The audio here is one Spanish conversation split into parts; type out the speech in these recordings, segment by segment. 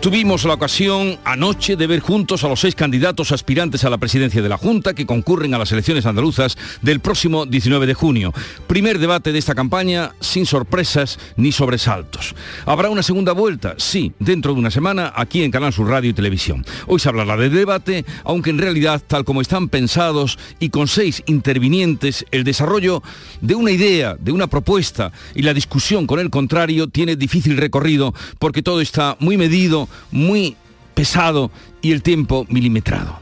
Tuvimos la ocasión anoche de ver juntos a los seis candidatos aspirantes a la presidencia de la Junta que concurren a las elecciones andaluzas del próximo 19 de junio. Primer debate de esta campaña sin sorpresas ni sobresaltos. ¿Habrá una segunda vuelta? Sí, dentro de una semana aquí en Canal Sur Radio y Televisión. Hoy se hablará de debate, aunque en realidad, tal como están pensados y con seis intervinientes, el desarrollo de una idea, de una propuesta y la discusión con el contrario tiene difícil recorrido porque todo está muy medido muy pesado y el tiempo milimetrado.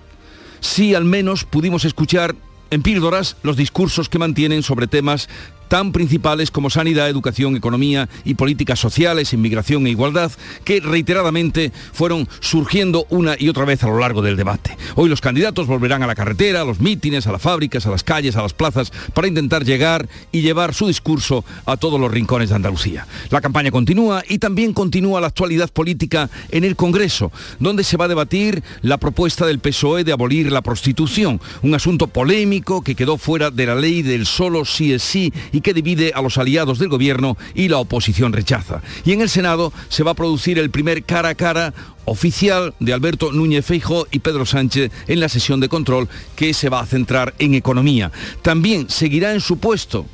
Sí, al menos pudimos escuchar en píldoras los discursos que mantienen sobre temas tan principales como sanidad, educación, economía y políticas sociales, inmigración e igualdad, que reiteradamente fueron surgiendo una y otra vez a lo largo del debate. Hoy los candidatos volverán a la carretera, a los mítines, a las fábricas, a las calles, a las plazas, para intentar llegar y llevar su discurso a todos los rincones de Andalucía. La campaña continúa y también continúa la actualidad política en el Congreso, donde se va a debatir la propuesta del PSOE de abolir la prostitución, un asunto polémico que quedó fuera de la ley del solo sí es sí y que divide a los aliados del gobierno y la oposición rechaza. Y en el Senado se va a producir el primer cara a cara oficial de Alberto Núñez Feijo y Pedro Sánchez en la sesión de control que se va a centrar en economía. También seguirá en su puesto,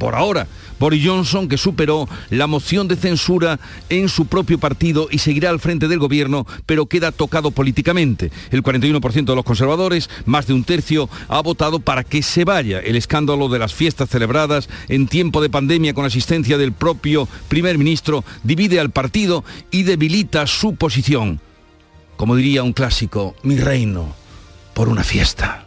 por ahora, Boris Johnson, que superó la moción de censura en su propio partido y seguirá al frente del gobierno, pero queda tocado políticamente. El 41% de los conservadores, más de un tercio, ha votado para que se vaya. El escándalo de las fiestas celebradas en tiempo de pandemia con asistencia del propio primer ministro divide al partido y debilita su posición. Como diría un clásico, mi reino por una fiesta.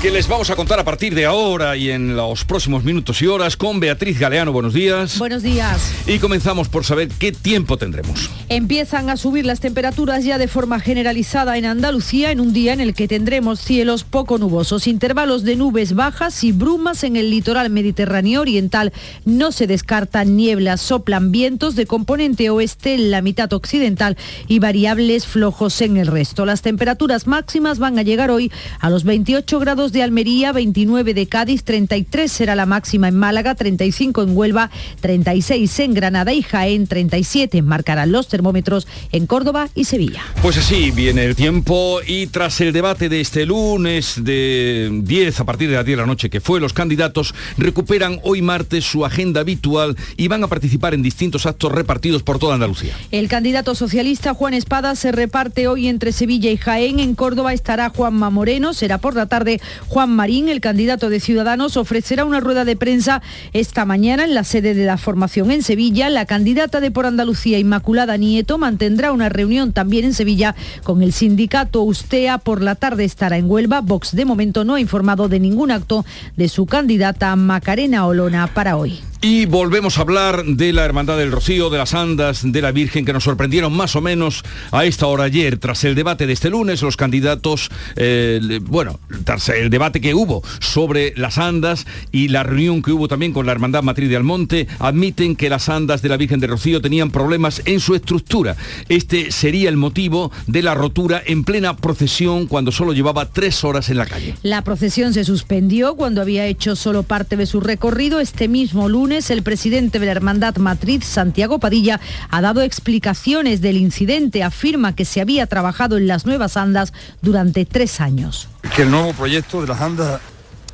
que les vamos a contar a partir de ahora y en los próximos minutos y horas con Beatriz Galeano. Buenos días. Buenos días. Y comenzamos por saber qué tiempo tendremos. Empiezan a subir las temperaturas ya de forma generalizada en Andalucía en un día en el que tendremos cielos poco nubosos, intervalos de nubes bajas y brumas en el litoral mediterráneo oriental. No se descartan nieblas, soplan vientos de componente oeste en la mitad occidental y variables flojos en el resto. Las temperaturas máximas van a llegar hoy a los 28 grados de Almería, 29 de Cádiz, 33 será la máxima en Málaga, 35 en Huelva, 36 en Granada y Jaén, 37 marcarán los termómetros en Córdoba y Sevilla. Pues así viene el tiempo y tras el debate de este lunes de 10 a partir de las 10 de la noche que fue, los candidatos recuperan hoy martes su agenda habitual y van a participar en distintos actos repartidos por toda Andalucía. El candidato socialista Juan Espada se reparte hoy entre Sevilla y Jaén. En Córdoba estará Juanma Moreno, será por la tarde Juan Marín, el candidato de Ciudadanos, ofrecerá una rueda de prensa esta mañana en la sede de la formación en Sevilla. La candidata de Por Andalucía, Inmaculada Nieto, mantendrá una reunión también en Sevilla con el sindicato Ustea. Por la tarde estará en Huelva. Vox de momento no ha informado de ningún acto de su candidata Macarena Olona para hoy. Y volvemos a hablar de la Hermandad del Rocío, de las Andas, de la Virgen, que nos sorprendieron más o menos a esta hora ayer. Tras el debate de este lunes, los candidatos, eh, bueno, tras el debate que hubo sobre las Andas y la reunión que hubo también con la Hermandad Matriz de Almonte, admiten que las Andas de la Virgen del Rocío tenían problemas en su estructura. Este sería el motivo de la rotura en plena procesión cuando solo llevaba tres horas en la calle. La procesión se suspendió cuando había hecho solo parte de su recorrido este mismo lunes el presidente de la Hermandad Matriz, Santiago Padilla, ha dado explicaciones del incidente. Afirma que se había trabajado en las nuevas andas durante tres años. Que el nuevo proyecto de las andas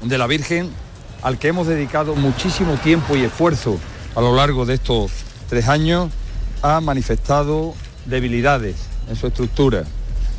de la Virgen, al que hemos dedicado muchísimo tiempo y esfuerzo a lo largo de estos tres años, ha manifestado debilidades en su estructura.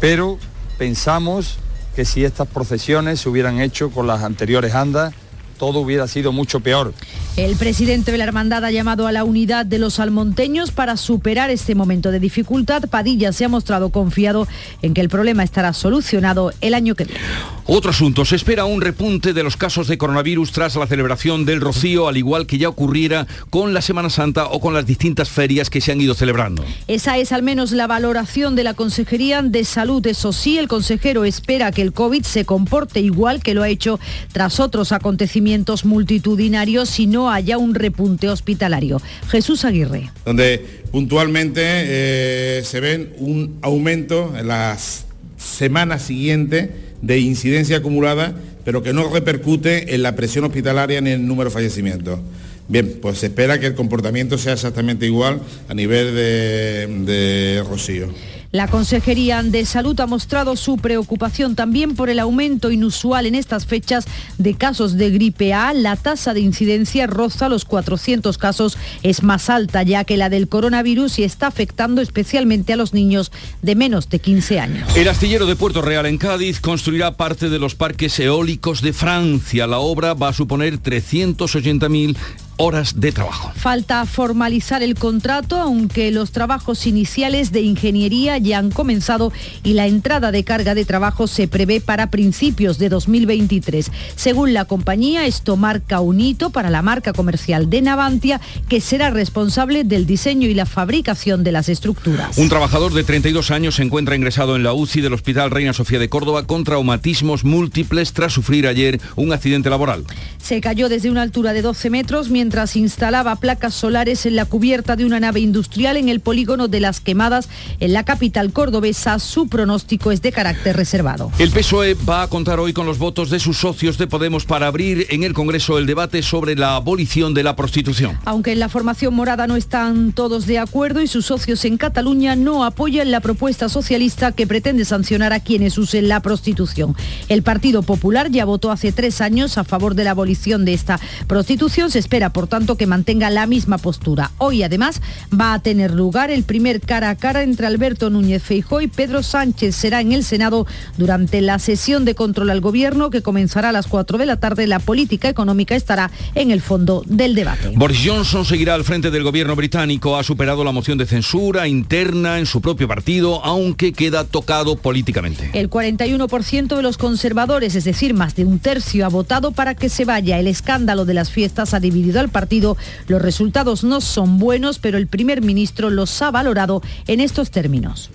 Pero pensamos que si estas procesiones se hubieran hecho con las anteriores andas, todo hubiera sido mucho peor. El presidente de la hermandad ha llamado a la unidad de los almonteños para superar este momento de dificultad. Padilla se ha mostrado confiado en que el problema estará solucionado el año que viene. Otro asunto, se espera un repunte de los casos de coronavirus tras la celebración del Rocío, al igual que ya ocurriera con la Semana Santa o con las distintas ferias que se han ido celebrando. Esa es al menos la valoración de la Consejería de Salud. Eso sí, el consejero espera que el COVID se comporte igual que lo ha hecho tras otros acontecimientos multitudinarios si no haya un repunte hospitalario. Jesús Aguirre. Donde puntualmente eh, se ven un aumento en las semanas siguientes de incidencia acumulada, pero que no repercute en la presión hospitalaria ni en el número de fallecimientos. Bien, pues se espera que el comportamiento sea exactamente igual a nivel de, de Rocío. La Consejería de Salud ha mostrado su preocupación también por el aumento inusual en estas fechas de casos de gripe A. La tasa de incidencia roza los 400 casos, es más alta ya que la del coronavirus y está afectando especialmente a los niños de menos de 15 años. El astillero de Puerto Real en Cádiz construirá parte de los parques eólicos de Francia. La obra va a suponer 380.000 horas de trabajo. Falta formalizar el contrato, aunque los trabajos iniciales de ingeniería ya han comenzado y la entrada de carga de trabajo se prevé para principios de 2023. Según la compañía, esto marca un hito para la marca comercial de Navantia, que será responsable del diseño y la fabricación de las estructuras. Un trabajador de 32 años se encuentra ingresado en la UCI del Hospital Reina Sofía de Córdoba con traumatismos múltiples tras sufrir ayer un accidente laboral. Se cayó desde una altura de 12 metros mientras instalaba placas solares en la cubierta de una nave industrial en el polígono de Las Quemadas en la capital cordobesa. Su pronóstico es de carácter reservado. El PSOE va a contar hoy con los votos de sus socios de Podemos para abrir en el Congreso el debate sobre la abolición de la prostitución. Aunque en la formación morada no están todos de acuerdo y sus socios en Cataluña no apoyan la propuesta socialista que pretende sancionar a quienes usen la prostitución. El Partido Popular ya votó hace tres años a favor de la abolición de esta prostitución. Se espera, por tanto, que mantenga la misma postura. Hoy, además, va a tener lugar el primer cara a cara entre Alberto Núñez Feijó y Pedro Sánchez. Será en el Senado durante la sesión de control al Gobierno que comenzará a las 4 de la tarde. La política económica estará en el fondo del debate. Boris Johnson seguirá al frente del Gobierno británico. Ha superado la moción de censura interna en su propio partido, aunque queda tocado políticamente. El 41% de los conservadores, es decir, más de un tercio, ha votado para que se vaya el escándalo de las fiestas ha dividido al partido. Los resultados no son buenos, pero el primer ministro los ha valorado en estos términos.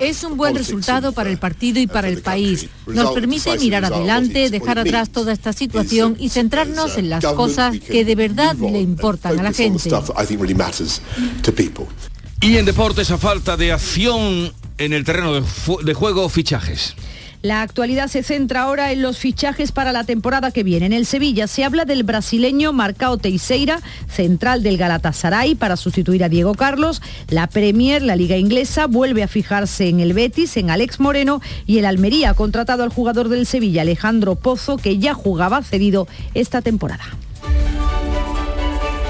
Es un buen resultado para el partido y para el país. Nos permite mirar adelante, dejar atrás toda esta situación y centrarnos en las cosas que de verdad le importan a la gente. Y en deportes, a falta de acción en el terreno de, de juego, fichajes. La actualidad se centra ahora en los fichajes para la temporada que viene. En el Sevilla se habla del brasileño Marcao Teixeira, central del Galatasaray, para sustituir a Diego Carlos. La Premier, la Liga Inglesa, vuelve a fijarse en el Betis, en Alex Moreno y el Almería ha contratado al jugador del Sevilla, Alejandro Pozo, que ya jugaba cedido esta temporada.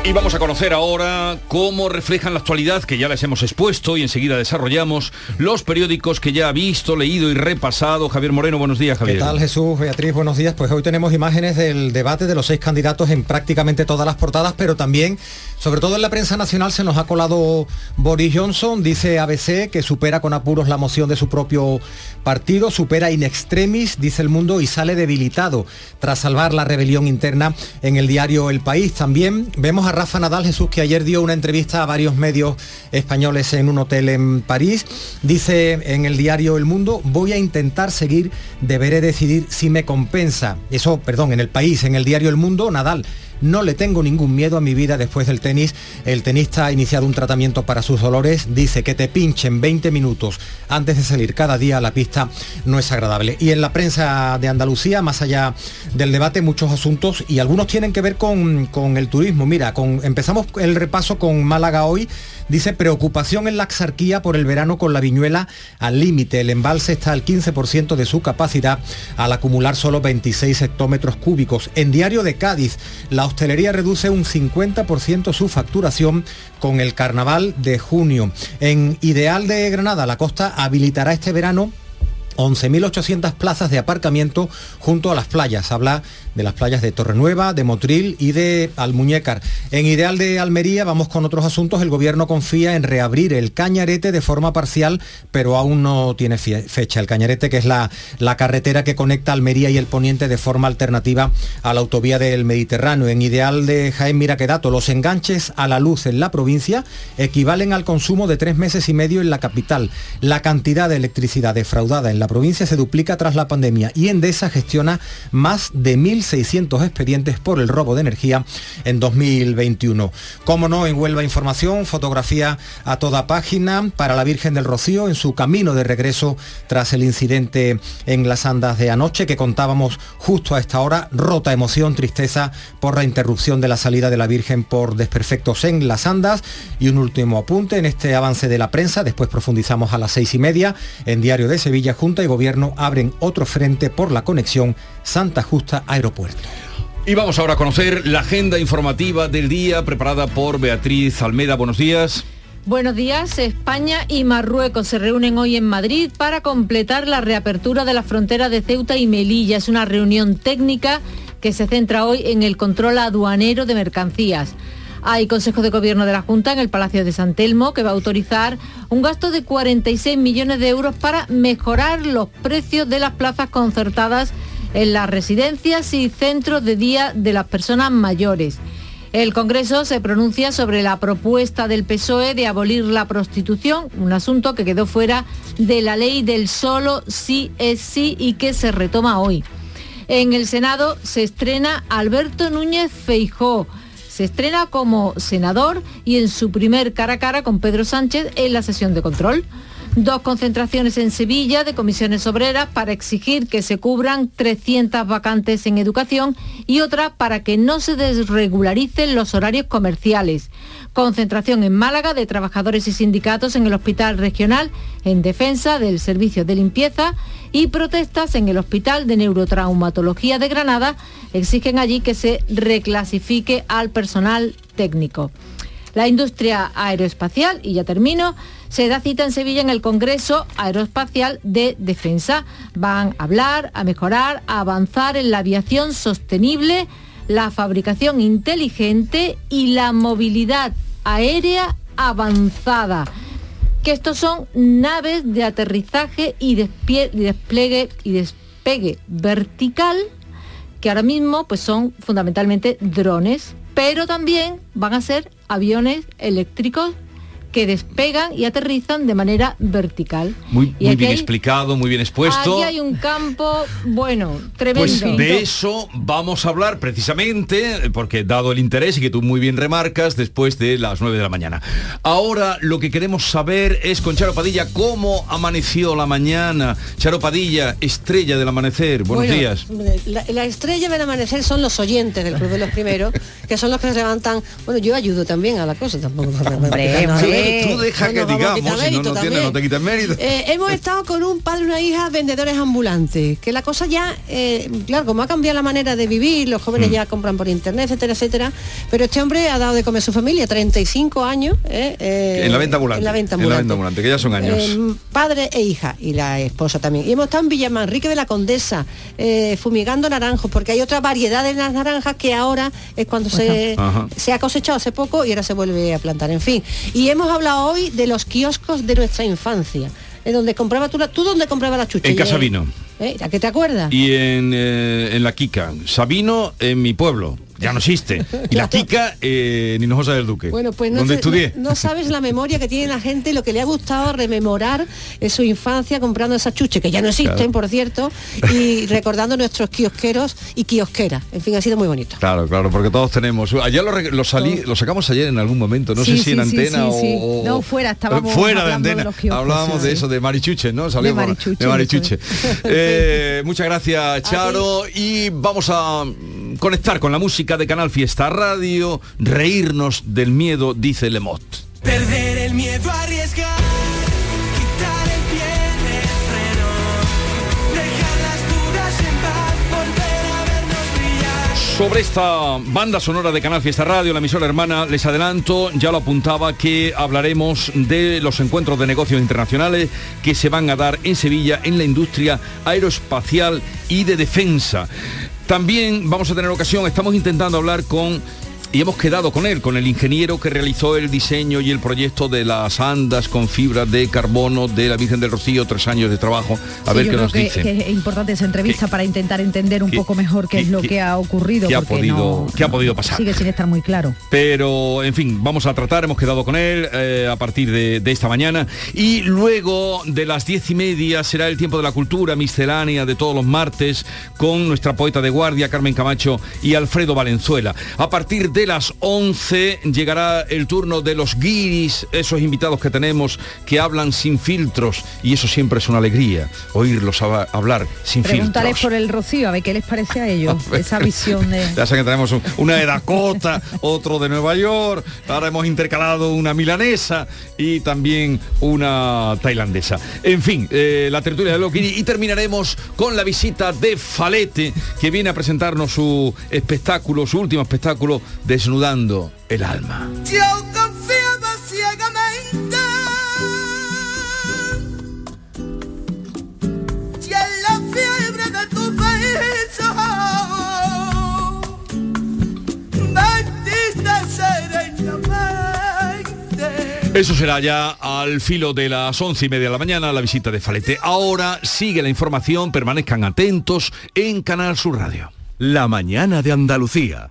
Y vamos a conocer ahora cómo reflejan la actualidad que ya les hemos expuesto y enseguida desarrollamos los periódicos que ya ha visto, leído y repasado. Javier Moreno, buenos días, Javier. ¿Qué tal, Jesús? Beatriz, buenos días. Pues hoy tenemos imágenes del debate de los seis candidatos en prácticamente todas las portadas, pero también, sobre todo en la prensa nacional, se nos ha colado Boris Johnson. Dice ABC que supera con apuros la moción de su propio partido, supera in extremis, dice el mundo, y sale debilitado tras salvar la rebelión interna en el diario El País. También vemos a Rafa Nadal Jesús, que ayer dio una entrevista a varios medios españoles en un hotel en París. Dice en el diario El Mundo, voy a intentar seguir, deberé decidir si me compensa. Eso, perdón, en el país, en el diario El Mundo, Nadal no le tengo ningún miedo a mi vida después del tenis. El tenista ha iniciado un tratamiento para sus dolores. Dice que te pinchen 20 minutos antes de salir cada día a la pista no es agradable. Y en la prensa de Andalucía, más allá del debate, muchos asuntos y algunos tienen que ver con, con el turismo. Mira, empezamos el repaso con Málaga hoy. Dice preocupación en la Axarquía por el verano con la viñuela al límite. El embalse está al 15% de su capacidad al acumular solo 26 hectómetros cúbicos. En Diario de Cádiz, la hostelería reduce un 50% su facturación con el carnaval de junio. En Ideal de Granada, la costa habilitará este verano 11.800 plazas de aparcamiento junto a las playas. Habla de las playas de Torrenueva, de Motril y de Almuñécar. En Ideal de Almería vamos con otros asuntos. El gobierno confía en reabrir el Cañarete de forma parcial, pero aún no tiene fecha. El Cañarete, que es la, la carretera que conecta Almería y el Poniente de forma alternativa a la autovía del Mediterráneo. En Ideal de Jaén Miraquedato, los enganches a la luz en la provincia equivalen al consumo de tres meses y medio en la capital. La cantidad de electricidad defraudada en la provincia se duplica tras la pandemia y Endesa gestiona más de 1.600 expedientes por el robo de energía en 2021. Como no, en Huelva Información, fotografía a toda página para la Virgen del Rocío en su camino de regreso tras el incidente en las andas de anoche que contábamos justo a esta hora. Rota emoción, tristeza por la interrupción de la salida de la Virgen por desperfectos en las andas. Y un último apunte en este avance de la prensa, después profundizamos a las seis y media. En Diario de Sevilla, Junta y Gobierno abren otro frente por la conexión Santa Justa Aeropuerto. Y vamos ahora a conocer la agenda informativa del día preparada por Beatriz Almeda. Buenos días. Buenos días. España y Marruecos se reúnen hoy en Madrid para completar la reapertura de la frontera de Ceuta y Melilla. Es una reunión técnica que se centra hoy en el control aduanero de mercancías. Hay Consejo de Gobierno de la Junta en el Palacio de San Telmo que va a autorizar un gasto de 46 millones de euros para mejorar los precios de las plazas concertadas en las residencias y centros de día de las personas mayores. El Congreso se pronuncia sobre la propuesta del PSOE de abolir la prostitución, un asunto que quedó fuera de la ley del solo sí es sí y que se retoma hoy. En el Senado se estrena Alberto Núñez Feijó. Se estrena como senador y en su primer cara a cara con Pedro Sánchez en la sesión de control. Dos concentraciones en Sevilla de comisiones obreras para exigir que se cubran 300 vacantes en educación y otra para que no se desregularicen los horarios comerciales. Concentración en Málaga de trabajadores y sindicatos en el Hospital Regional en defensa del servicio de limpieza y protestas en el Hospital de Neurotraumatología de Granada exigen allí que se reclasifique al personal técnico. La industria aeroespacial, y ya termino, se da cita en Sevilla en el Congreso Aeroespacial de Defensa. Van a hablar, a mejorar, a avanzar en la aviación sostenible, la fabricación inteligente y la movilidad aérea avanzada. Que estos son naves de aterrizaje y, despliegue y despegue vertical, que ahora mismo pues son fundamentalmente drones, pero también van a ser aviones eléctricos que despegan y aterrizan de manera vertical. Muy, bien explicado, muy bien expuesto. Aquí hay un campo, bueno, tremendo. Pues de eso vamos a hablar precisamente, porque dado el interés y que tú muy bien remarcas, después de las 9 de la mañana. Ahora lo que queremos saber es con Charo Padilla cómo amaneció la mañana. Charo Padilla, estrella del amanecer. Buenos días. La, estrella del amanecer son los oyentes del Club de los Primeros, que son los que se levantan. Bueno, yo ayudo también a la cosa, tampoco. Tú deja que digamos, no, te quites mérito. Eh, hemos estado con un padre y una hija vendedores ambulantes, que la cosa ya, eh, claro, como ha cambiado la manera de vivir, los jóvenes mm. ya compran por internet, etcétera, etcétera, pero este hombre ha dado de comer a su familia, 35 años. Eh, en la venta ambulante. En la venta ambulante. que ya son años. padre e hija, y la esposa también. Y hemos estado en Villamanrique de la Condesa, fumigando naranjos, porque hay otra variedad de las naranjas que ahora es cuando se, se ha cosechado hace poco y ahora se vuelve a plantar. En fin. Y hemos hablado hoy de los kioscos de nuestra infancia. En donde compraba tú, ¿tú dónde compraba la chucha? En Casa Vino. ¿Eh? ¿A qué te acuerdas? Y en, eh, en La Quica. Sabino en mi pueblo ya no existe. Y la Kika eh, ni Hinojosa del Duque. Bueno, pues no. No, sabes la memoria que tiene la gente, lo que le ha gustado rememorar en su infancia comprando esas chuches, que ya no existen, por cierto, y recordando nuestros kiosqueros y kiosqueras. En fin, ha sido muy bonito. Claro, claro, porque todos tenemos. Ayer lo, salí, lo sacamos ayer en algún momento, no sé si en antena o, No, fuera, estábamos fuera de antena. Hablábamos de eso, de Marichuche, ¿no? Salimos de Marichuche. Eh, muchas gracias, Charo. Y vamos a conectar con la música de Canal Fiesta Radio, reírnos del miedo, dice Lemot. Perder el miedo arriesgar. Sobre esta banda sonora de Canal Fiesta Radio, la emisora hermana, les adelanto, ya lo apuntaba, que hablaremos de los encuentros de negocios internacionales que se van a dar en Sevilla en la industria aeroespacial y de defensa. También vamos a tener ocasión, estamos intentando hablar con y hemos quedado con él, con el ingeniero que realizó el diseño y el proyecto de las andas con fibra de carbono de la Virgen del Rocío, tres años de trabajo. A ver qué nos dice. Que es importante esa entrevista para intentar entender un poco mejor qué es lo que ha ocurrido. Qué ha, podido, qué ha podido pasar. Sigue sin estar muy claro. Pero, en fin, vamos a tratar, hemos quedado con él eh, a partir de, de, esta mañana. Y luego de las diez y media será el tiempo de la cultura miscelánea de todos los martes con nuestra poeta de guardia, Carmen Camacho y Alfredo Valenzuela. A partir de de las 11 llegará el turno de los guiris, esos invitados que tenemos que hablan sin filtros y eso siempre es una alegría, oírlos hablar sin Preguntaré filtros. por el Rocío, a ver qué les parece a ellos, esa visión de... Ya sé que tenemos una de Dakota, otro de Nueva York, ahora hemos intercalado una milanesa y también una tailandesa. En fin, eh, la tertulia de los guiris y terminaremos con la visita de Falete, que viene a presentarnos su espectáculo, su último espectáculo desnudando el alma. Yo confiaba ciegamente y en la fiebre de tu beso. Eso será ya al filo de las once y media de la mañana la visita de Falete. Ahora sigue la información, permanezcan atentos en Canal Sur Radio. La mañana de Andalucía.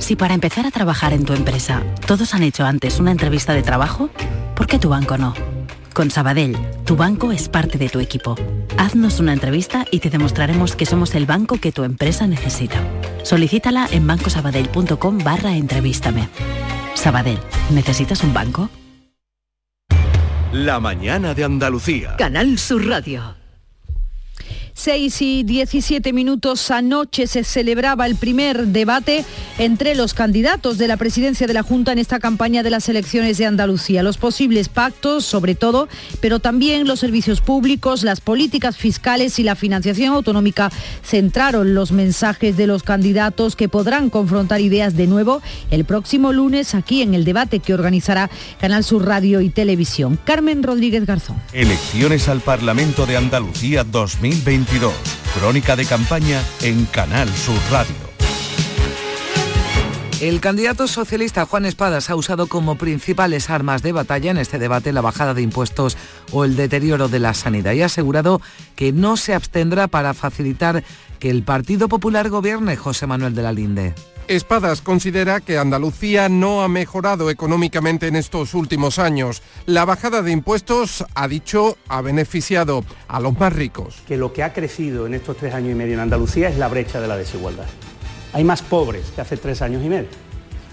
Si para empezar a trabajar en tu empresa todos han hecho antes una entrevista de trabajo, ¿por qué tu banco no? Con Sabadell, tu banco es parte de tu equipo. Haznos una entrevista y te demostraremos que somos el banco que tu empresa necesita. Solicítala en bancosabadell.com barra entrevístame. Sabadell, ¿necesitas un banco? La mañana de Andalucía. Canal Sur Radio. 6 y 17 minutos anoche se celebraba el primer debate entre los candidatos de la presidencia de la Junta en esta campaña de las elecciones de Andalucía. Los posibles pactos, sobre todo, pero también los servicios públicos, las políticas fiscales y la financiación autonómica centraron los mensajes de los candidatos que podrán confrontar ideas de nuevo el próximo lunes aquí en el debate que organizará Canal Sur Radio y Televisión. Carmen Rodríguez Garzón. Elecciones al Parlamento de Andalucía 2020 Crónica de campaña en Canal Sur Radio. El candidato socialista Juan Espadas ha usado como principales armas de batalla en este debate la bajada de impuestos o el deterioro de la sanidad y ha asegurado que no se abstendrá para facilitar que el Partido Popular gobierne José Manuel de la Linde. Espadas considera que Andalucía no ha mejorado económicamente en estos últimos años. La bajada de impuestos, ha dicho, ha beneficiado a los más ricos. Que lo que ha crecido en estos tres años y medio en Andalucía es la brecha de la desigualdad. Hay más pobres que hace tres años y medio.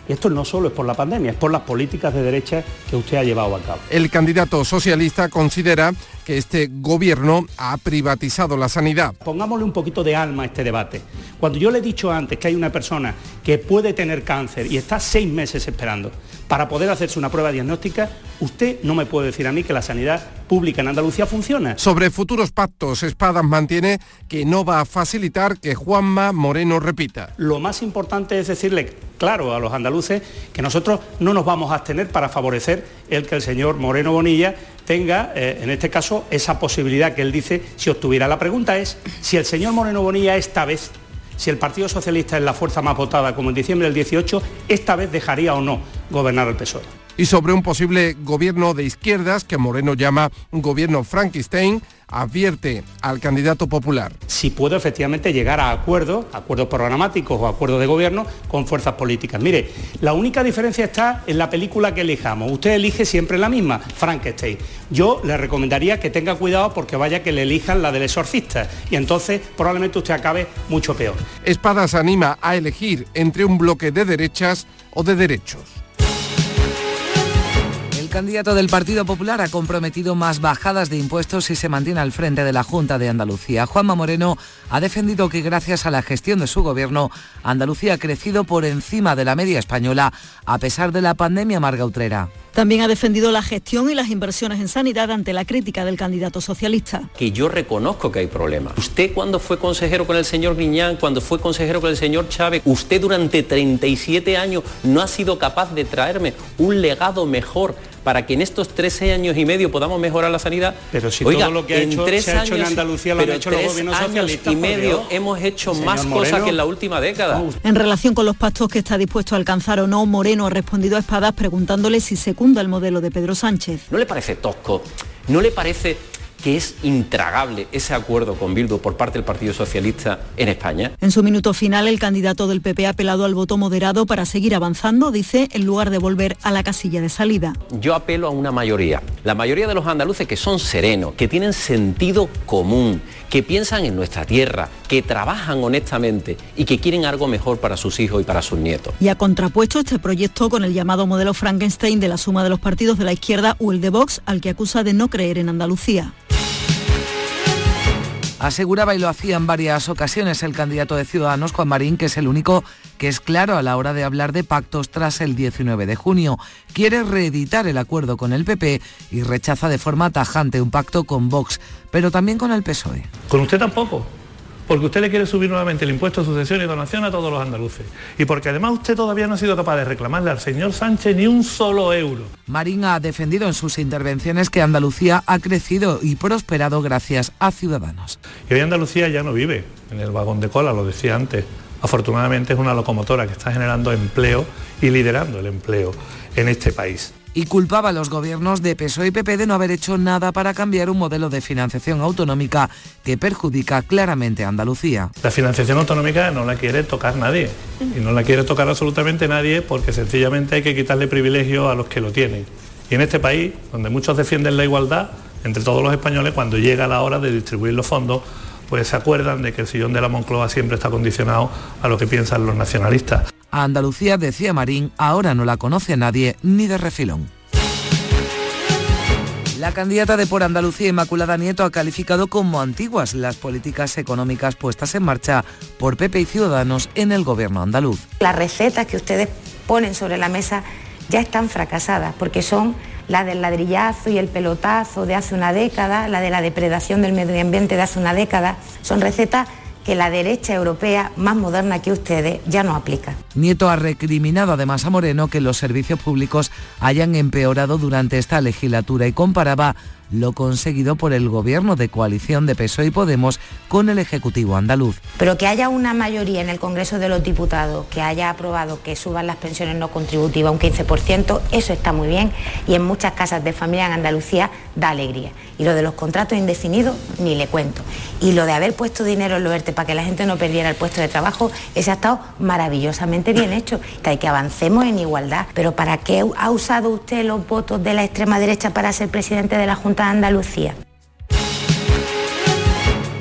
Y esto no solo es por la pandemia, es por las políticas de derecha que usted ha llevado a cabo. El candidato socialista considera que este gobierno ha privatizado la sanidad. Pongámosle un poquito de alma a este debate. Cuando yo le he dicho antes que hay una persona que puede tener cáncer y está seis meses esperando para poder hacerse una prueba diagnóstica, usted no me puede decir a mí que la sanidad pública en Andalucía funciona. Sobre futuros pactos, Espadas mantiene que no va a facilitar que Juanma Moreno repita. Lo más importante es decirle claro a los andaluces que nosotros no nos vamos a abstener para favorecer el que el señor Moreno Bonilla tenga, eh, en este caso, esa posibilidad que él dice si obtuviera. La pregunta es si el señor Moreno Bonilla esta vez si el Partido Socialista es la fuerza más votada como en diciembre del 18, esta vez dejaría o no gobernar el PSOE. Y sobre un posible gobierno de izquierdas que Moreno llama un gobierno Frankenstein, advierte al candidato popular. Si puedo efectivamente llegar a acuerdos, acuerdos programáticos o acuerdos de gobierno con fuerzas políticas. Mire, la única diferencia está en la película que elijamos. Usted elige siempre la misma, Frankenstein. Yo le recomendaría que tenga cuidado porque vaya que le elijan la del exorcista y entonces probablemente usted acabe mucho peor. Espadas anima a elegir entre un bloque de derechas o de derechos. El candidato del Partido Popular ha comprometido más bajadas de impuestos si se mantiene al frente de la Junta de Andalucía. Juanma Moreno ha defendido que gracias a la gestión de su gobierno, Andalucía ha crecido por encima de la media española a pesar de la pandemia margautrera. También ha defendido la gestión y las inversiones en sanidad ante la crítica del candidato socialista. Que yo reconozco que hay problemas. Usted cuando fue consejero con el señor Griñán, cuando fue consejero con el señor Chávez, usted durante 37 años no ha sido capaz de traerme un legado mejor para que en estos 13 años y medio podamos mejorar la sanidad. Pero si Oiga, todo lo que ha en hecho, tres se ha hecho en Andalucía lo han pero hecho los tres gobiernos años socialistas, y medio Dios. hemos hecho Señor más Moreno. cosas que en la última década. En relación con los pactos que está dispuesto a alcanzar o no, Moreno ha respondido a Espadas preguntándole si el modelo de Pedro Sánchez. ¿No le parece tosco? ¿No le parece que es intragable ese acuerdo con Bildu por parte del Partido Socialista en España? En su minuto final, el candidato del PP ha apelado al voto moderado para seguir avanzando, dice, en lugar de volver a la casilla de salida. Yo apelo a una mayoría, la mayoría de los andaluces que son serenos, que tienen sentido común, que piensan en nuestra tierra, que trabajan honestamente y que quieren algo mejor para sus hijos y para sus nietos. Y ha contrapuesto este proyecto con el llamado modelo Frankenstein de la suma de los partidos de la izquierda o el de Vox, al que acusa de no creer en Andalucía. Aseguraba y lo hacía en varias ocasiones el candidato de Ciudadanos, Juan Marín, que es el único que es claro a la hora de hablar de pactos tras el 19 de junio. Quiere reeditar el acuerdo con el PP y rechaza de forma tajante un pacto con Vox, pero también con el PSOE. Con usted tampoco. Porque usted le quiere subir nuevamente el impuesto de sucesión y donación a todos los andaluces. Y porque además usted todavía no ha sido capaz de reclamarle al señor Sánchez ni un solo euro. Marín ha defendido en sus intervenciones que Andalucía ha crecido y prosperado gracias a Ciudadanos. Y hoy Andalucía ya no vive en el vagón de cola, lo decía antes. Afortunadamente es una locomotora que está generando empleo y liderando el empleo en este país. Y culpaba a los gobiernos de PSOE y PP de no haber hecho nada para cambiar un modelo de financiación autonómica que perjudica claramente a Andalucía. La financiación autonómica no la quiere tocar nadie. Y no la quiere tocar absolutamente nadie porque sencillamente hay que quitarle privilegio a los que lo tienen. Y en este país, donde muchos defienden la igualdad entre todos los españoles, cuando llega la hora de distribuir los fondos, pues se acuerdan de que el sillón de la Moncloa siempre está condicionado a lo que piensan los nacionalistas. A Andalucía, decía Marín, ahora no la conoce nadie ni de refilón. La candidata de Por Andalucía, Inmaculada Nieto, ha calificado como antiguas las políticas económicas puestas en marcha por PP y Ciudadanos en el gobierno andaluz. Las recetas que ustedes ponen sobre la mesa ya están fracasadas porque son la del ladrillazo y el pelotazo de hace una década, la de la depredación del medio ambiente de hace una década. Son recetas que la derecha europea más moderna que ustedes ya no aplica. Nieto ha recriminado además a Moreno que los servicios públicos hayan empeorado durante esta legislatura y comparaba lo conseguido por el gobierno de coalición de PSOE y Podemos con el Ejecutivo andaluz. Pero que haya una mayoría en el Congreso de los Diputados que haya aprobado que suban las pensiones no contributivas un 15%, eso está muy bien y en muchas casas de familia en Andalucía da alegría. Y lo de los contratos indefinidos, ni le cuento. Y lo de haber puesto dinero en lo ERTE para que la gente no perdiera el puesto de trabajo, ese ha estado maravillosamente bien hecho. Hay que avancemos en igualdad. Pero ¿para qué ha usado usted los votos de la extrema derecha para ser presidente de la Junta Andalucía?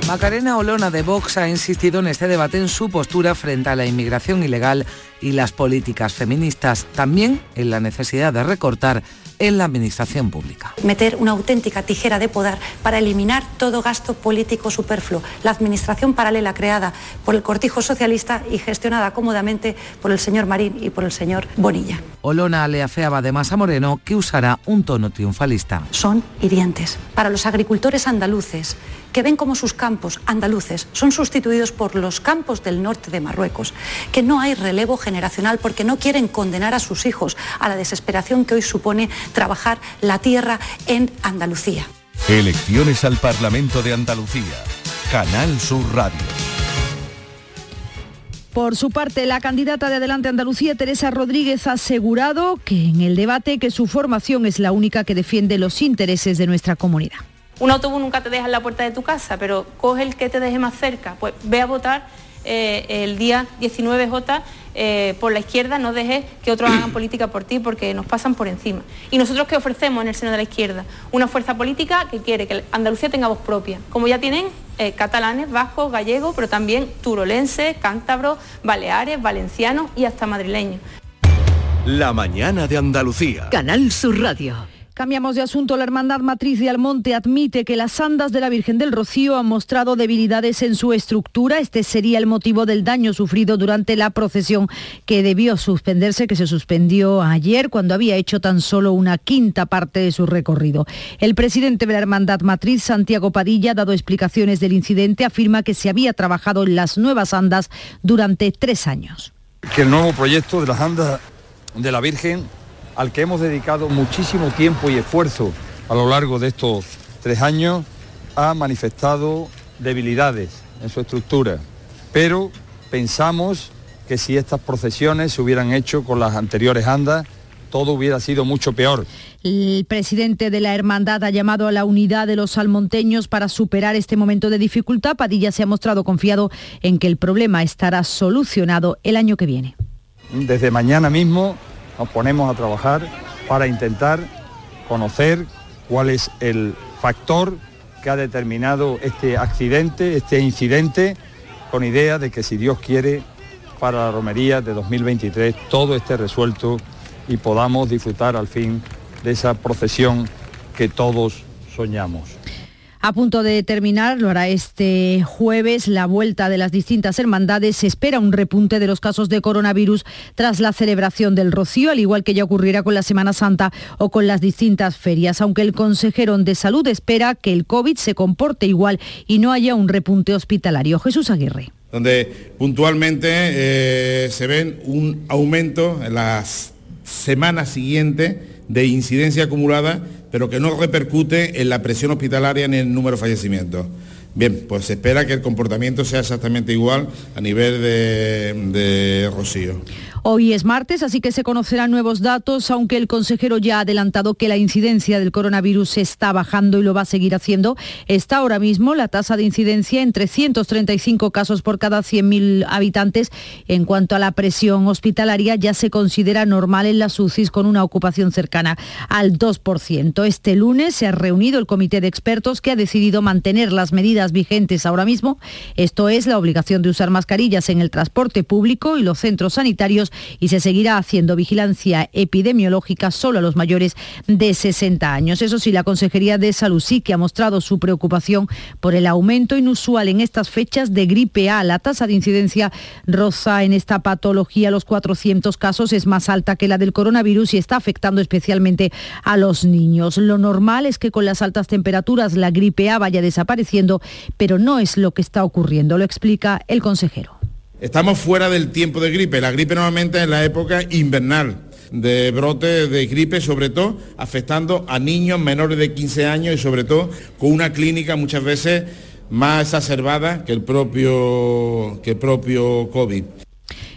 Macarena Olona de Vox ha insistido en este debate en su postura frente a la inmigración ilegal y las políticas feministas, también en la necesidad de recortar en la administración pública. meter una auténtica tijera de poder para eliminar todo gasto político superfluo. La administración paralela creada por el cortijo socialista y gestionada cómodamente por el señor Marín y por el señor Bonilla. Olona le afeaba además a Moreno que usará un tono triunfalista. Son hirientes. Para los agricultores andaluces, que ven como sus campos andaluces son sustituidos por los campos del norte de Marruecos, que no hay relevo generacional porque no quieren condenar a sus hijos a la desesperación que hoy supone trabajar la tierra en Andalucía. Elecciones al Parlamento de Andalucía. Canal Sur Radio. Por su parte, la candidata de Adelante Andalucía, Teresa Rodríguez, ha asegurado que en el debate que su formación es la única que defiende los intereses de nuestra comunidad. Un autobús nunca te deja en la puerta de tu casa, pero coge el que te deje más cerca. Pues ve a votar eh, el día 19J eh, por la izquierda, no dejes que otros hagan política por ti porque nos pasan por encima. Y nosotros qué ofrecemos en el seno de la izquierda? Una fuerza política que quiere que Andalucía tenga voz propia, como ya tienen eh, catalanes, vascos, gallegos, pero también turolenses, cántabros, baleares, valencianos y hasta madrileños. La mañana de Andalucía. Canal Sur Radio. Cambiamos de asunto. La Hermandad Matriz de Almonte admite que las andas de la Virgen del Rocío han mostrado debilidades en su estructura. Este sería el motivo del daño sufrido durante la procesión que debió suspenderse, que se suspendió ayer cuando había hecho tan solo una quinta parte de su recorrido. El presidente de la Hermandad Matriz, Santiago Padilla, ha dado explicaciones del incidente, afirma que se había trabajado en las nuevas andas durante tres años. Que el nuevo proyecto de las andas de la Virgen al que hemos dedicado muchísimo tiempo y esfuerzo a lo largo de estos tres años, ha manifestado debilidades en su estructura. Pero pensamos que si estas procesiones se hubieran hecho con las anteriores andas, todo hubiera sido mucho peor. El presidente de la hermandad ha llamado a la unidad de los salmonteños para superar este momento de dificultad. Padilla se ha mostrado confiado en que el problema estará solucionado el año que viene. Desde mañana mismo nos ponemos a trabajar para intentar conocer cuál es el factor que ha determinado este accidente, este incidente, con idea de que si Dios quiere, para la romería de 2023 todo esté resuelto y podamos disfrutar al fin de esa procesión que todos soñamos. A punto de terminar, lo hará este jueves, la vuelta de las distintas hermandades. Se espera un repunte de los casos de coronavirus tras la celebración del Rocío, al igual que ya ocurrirá con la Semana Santa o con las distintas ferias, aunque el consejero de salud espera que el COVID se comporte igual y no haya un repunte hospitalario. Jesús Aguirre donde puntualmente eh, se ven un aumento en las semanas siguientes de incidencia acumulada pero que no repercute en la presión hospitalaria ni en el número de fallecimientos. Bien, pues se espera que el comportamiento sea exactamente igual a nivel de, de Rocío. Hoy es martes, así que se conocerán nuevos datos, aunque el consejero ya ha adelantado que la incidencia del coronavirus está bajando y lo va a seguir haciendo. Está ahora mismo la tasa de incidencia en 335 casos por cada 100.000 habitantes. En cuanto a la presión hospitalaria, ya se considera normal en las UCIs con una ocupación cercana al 2%. Este lunes se ha reunido el comité de expertos que ha decidido mantener las medidas vigentes ahora mismo. Esto es la obligación de usar mascarillas en el transporte público y los centros sanitarios y se seguirá haciendo vigilancia epidemiológica solo a los mayores de 60 años. Eso sí, la Consejería de Salud sí que ha mostrado su preocupación por el aumento inusual en estas fechas de gripe A. La tasa de incidencia rosa en esta patología, los 400 casos, es más alta que la del coronavirus y está afectando especialmente a los niños. Lo normal es que con las altas temperaturas la gripe A vaya desapareciendo, pero no es lo que está ocurriendo, lo explica el consejero. Estamos fuera del tiempo de gripe. La gripe normalmente es la época invernal de brote de gripe, sobre todo afectando a niños menores de 15 años y sobre todo con una clínica muchas veces más exacerbada que el propio, que el propio COVID.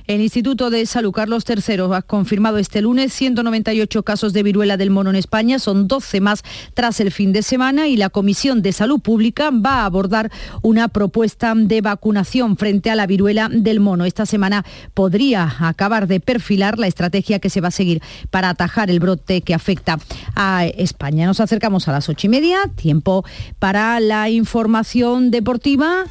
El Instituto de Salud Carlos III ha confirmado este lunes 198 casos de viruela del mono en España, son 12 más tras el fin de semana y la Comisión de Salud Pública va a abordar una propuesta de vacunación frente a la viruela del mono. Esta semana podría acabar de perfilar la estrategia que se va a seguir para atajar el brote que afecta a España. Nos acercamos a las ocho y media, tiempo para la información deportiva.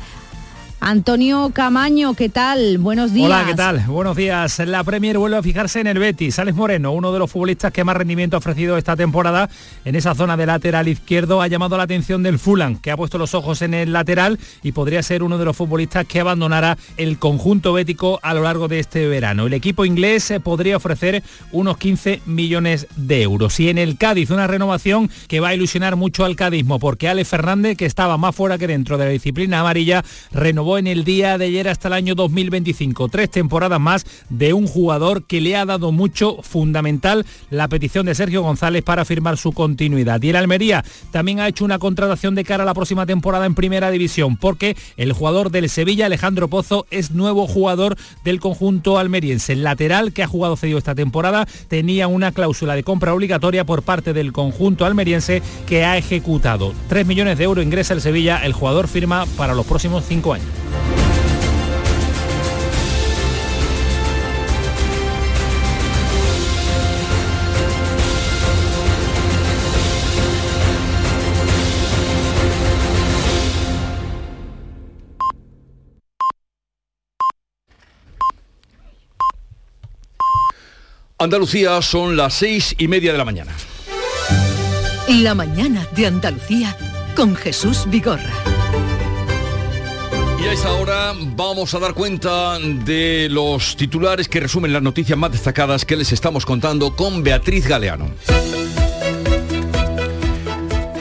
Antonio Camaño, ¿qué tal? Buenos días. Hola, ¿qué tal? Buenos días. La Premier vuelve a fijarse en el Betis. Alex Moreno, uno de los futbolistas que más rendimiento ha ofrecido esta temporada en esa zona de lateral izquierdo, ha llamado la atención del Fulham, que ha puesto los ojos en el lateral y podría ser uno de los futbolistas que abandonará el conjunto bético a lo largo de este verano. El equipo inglés eh, podría ofrecer unos 15 millones de euros. Y en el Cádiz, una renovación que va a ilusionar mucho al cadismo, porque Alex Fernández, que estaba más fuera que dentro de la disciplina amarilla, renovó en el día de ayer hasta el año 2025. Tres temporadas más de un jugador que le ha dado mucho fundamental la petición de Sergio González para firmar su continuidad. Y el Almería también ha hecho una contratación de cara a la próxima temporada en primera división porque el jugador del Sevilla, Alejandro Pozo, es nuevo jugador del conjunto almeriense. El lateral que ha jugado cedido esta temporada tenía una cláusula de compra obligatoria por parte del conjunto almeriense que ha ejecutado. 3 millones de euros ingresa el Sevilla, el jugador firma para los próximos cinco años. Andalucía son las seis y media de la mañana. La mañana de Andalucía con Jesús Vigorra. Y a esta hora vamos a dar cuenta de los titulares que resumen las noticias más destacadas que les estamos contando con Beatriz Galeano.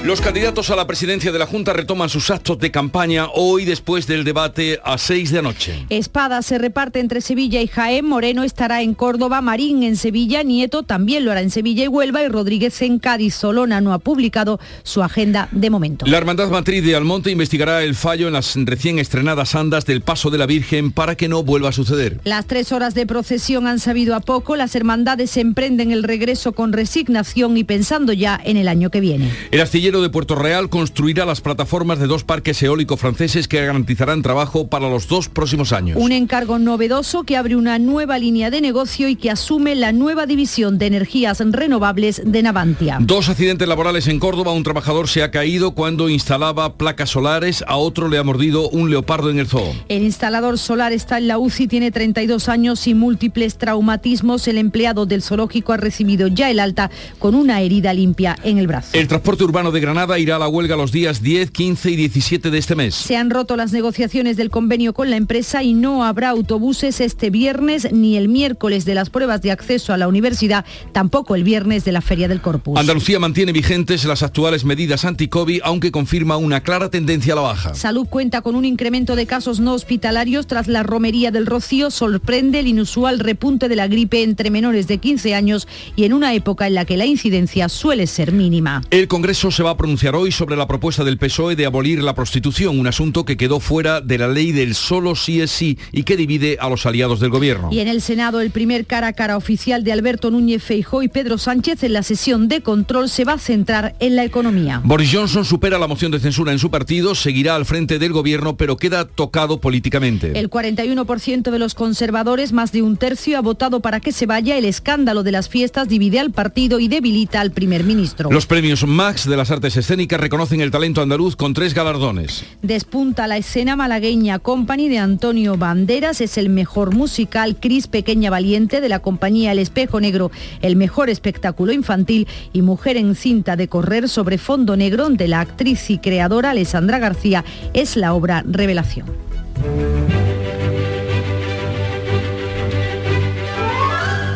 Los candidatos a la presidencia de la Junta retoman sus actos de campaña hoy después del debate a 6 de anoche. Espada se reparte entre Sevilla y Jaén, Moreno estará en Córdoba, Marín en Sevilla, Nieto también lo hará en Sevilla y Huelva y Rodríguez en Cádiz. Solona no ha publicado su agenda de momento. La Hermandad Matriz de Almonte investigará el fallo en las recién estrenadas andas del Paso de la Virgen para que no vuelva a suceder. Las tres horas de procesión han sabido a poco, las hermandades emprenden el regreso con resignación y pensando ya en el año que viene. El astillero de Puerto Real construirá las plataformas de dos parques eólicos franceses que garantizarán trabajo para los dos próximos años. Un encargo novedoso que abre una nueva línea de negocio y que asume la nueva división de energías renovables de Navantia. Dos accidentes laborales en Córdoba. Un trabajador se ha caído cuando instalaba placas solares. A otro le ha mordido un leopardo en el zoo. El instalador solar está en la UCI, tiene 32 años y múltiples traumatismos. El empleado del zoológico ha recibido ya el alta con una herida limpia en el brazo. El transporte urbano de Granada irá a la huelga los días 10, 15 y 17 de este mes. Se han roto las negociaciones del convenio con la empresa y no habrá autobuses este viernes ni el miércoles de las pruebas de acceso a la universidad, tampoco el viernes de la Feria del Corpus. Andalucía mantiene vigentes las actuales medidas anti-COVID, aunque confirma una clara tendencia a la baja. Salud cuenta con un incremento de casos no hospitalarios tras la romería del Rocío. Sorprende el inusual repunte de la gripe entre menores de 15 años y en una época en la que la incidencia suele ser mínima. El Congreso se va a pronunciar hoy sobre la propuesta del PSOE de abolir la prostitución, un asunto que quedó fuera de la ley del solo sí es sí y que divide a los aliados del gobierno. Y en el Senado, el primer cara a cara oficial de Alberto Núñez Feijó y Pedro Sánchez en la sesión de control se va a centrar en la economía. Boris Johnson supera la moción de censura en su partido, seguirá al frente del gobierno, pero queda tocado políticamente. El 41% de los conservadores, más de un tercio, ha votado para que se vaya. El escándalo de las fiestas divide al partido y debilita al primer ministro. Los premios Max de las artes escénicas reconocen el talento andaluz con tres galardones. Despunta la escena malagueña Company de Antonio Banderas, es el mejor musical, Cris Pequeña Valiente de la compañía El Espejo Negro, el mejor espectáculo infantil y Mujer en cinta de correr sobre fondo negro de la actriz y creadora Alessandra García, es la obra Revelación.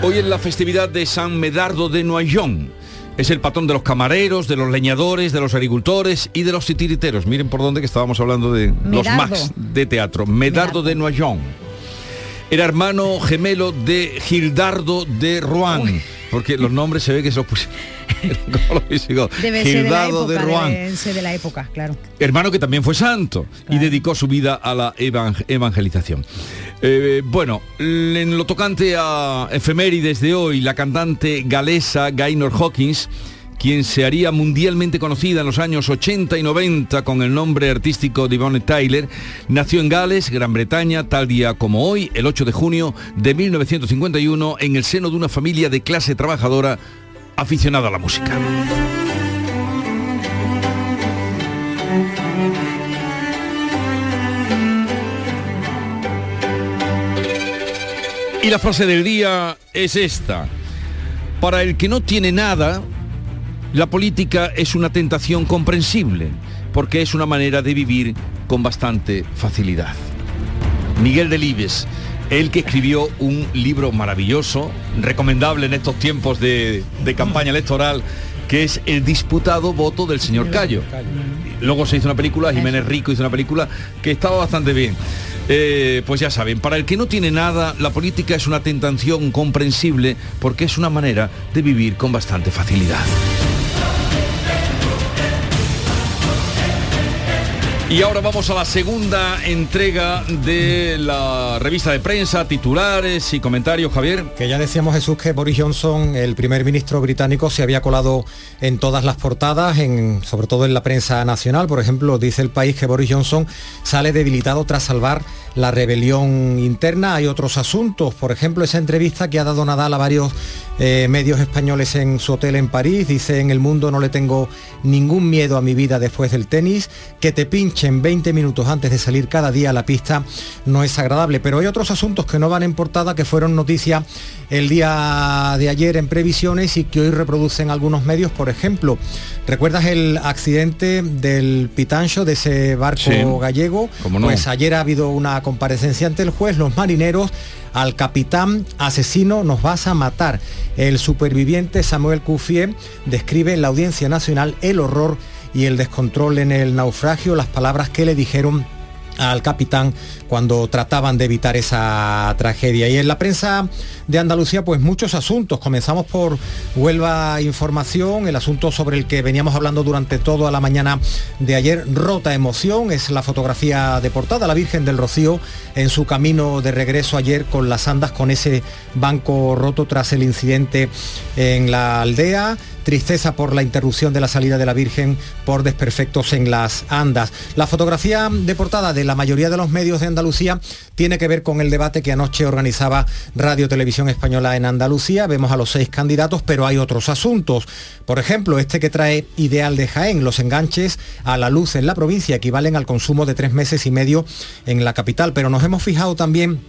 Hoy es la festividad de San Medardo de Noyon. Es el patrón de los camareros, de los leñadores, de los agricultores y de los titiriteros. Miren por dónde que estábamos hablando de los. Max de teatro. Medardo, de Noyon. Era hermano gemelo de Gildardo de Rouen. Porque los nombres se ve que se los pusieron. Debe ser de la época, de Rouen. debe ser de la época, claro. hermano que también fue santo y dedicó su vida a la evang- evangelización. Eh, bueno, en lo tocante a efemérides de hoy, la cantante galesa Gaynor Hawkins, quien se haría mundialmente conocida en los años 80 y 90 con el nombre artístico de Yvonne Tyler, nació en Gales, Gran Bretaña, tal día como hoy, el 8 de junio de 1951, en el seno de una familia de clase trabajadora aficionada a la música. Y la frase del día es esta. Para el que no tiene nada, la política es una tentación comprensible, porque es una manera de vivir con bastante facilidad. Miguel Delibes, él que escribió un libro maravilloso, recomendable en estos tiempos de, de campaña electoral, que es el disputado voto del señor Cayo. Luego se hizo una película, Jiménez Rico hizo una película que estaba bastante bien. Eh, pues ya saben, para el que no tiene nada, la política es una tentación comprensible porque es una manera de vivir con bastante facilidad. Y ahora vamos a la segunda entrega de la revista de prensa, titulares y comentarios, Javier. Que ya decíamos Jesús que Boris Johnson, el primer ministro británico, se había colado en todas las portadas, sobre todo en la prensa nacional. Por ejemplo, dice el país que Boris Johnson sale debilitado tras salvar la rebelión interna. Hay otros asuntos, por ejemplo, esa entrevista que ha dado Nadal a varios eh, medios españoles en su hotel en París. Dice, en el mundo no le tengo ningún miedo a mi vida después del tenis. Que te pinchen 20 minutos antes de salir cada día a la pista no es agradable. Pero hay otros asuntos que no van en portada, que fueron noticia el día de ayer en previsiones y que hoy reproducen algunos medios. Por ejemplo, ¿recuerdas el accidente del Pitancho, de ese barco Sí. gallego? Pues ayer ha habido una comparecencia ante el juez. Los marineros al capitán asesino nos vas a matar. El superviviente Samuel Cufié describe en la Audiencia Nacional el horror y el descontrol en el naufragio, las palabras que le dijeron al capitán cuando trataban de evitar esa tragedia. Y en la prensa de Andalucía, pues muchos asuntos. Comenzamos por Huelva Información, el asunto sobre el que veníamos hablando durante toda la mañana de ayer. Rota emoción, es la fotografía de portada, la Virgen del Rocío en su camino de regreso ayer con las andas, con ese banco roto tras el incidente en la aldea tristeza por la interrupción de la salida de la Virgen por desperfectos en las andas. La fotografía de portada de la mayoría de los medios de Andalucía tiene que ver con el debate que anoche organizaba Radio Televisión Española en Andalucía. Vemos a los seis candidatos, pero hay otros asuntos. Por ejemplo, este que trae Ideal de Jaén, los enganches a la luz en la provincia equivalen al consumo de tres meses y medio en la capital. Pero nos hemos fijado también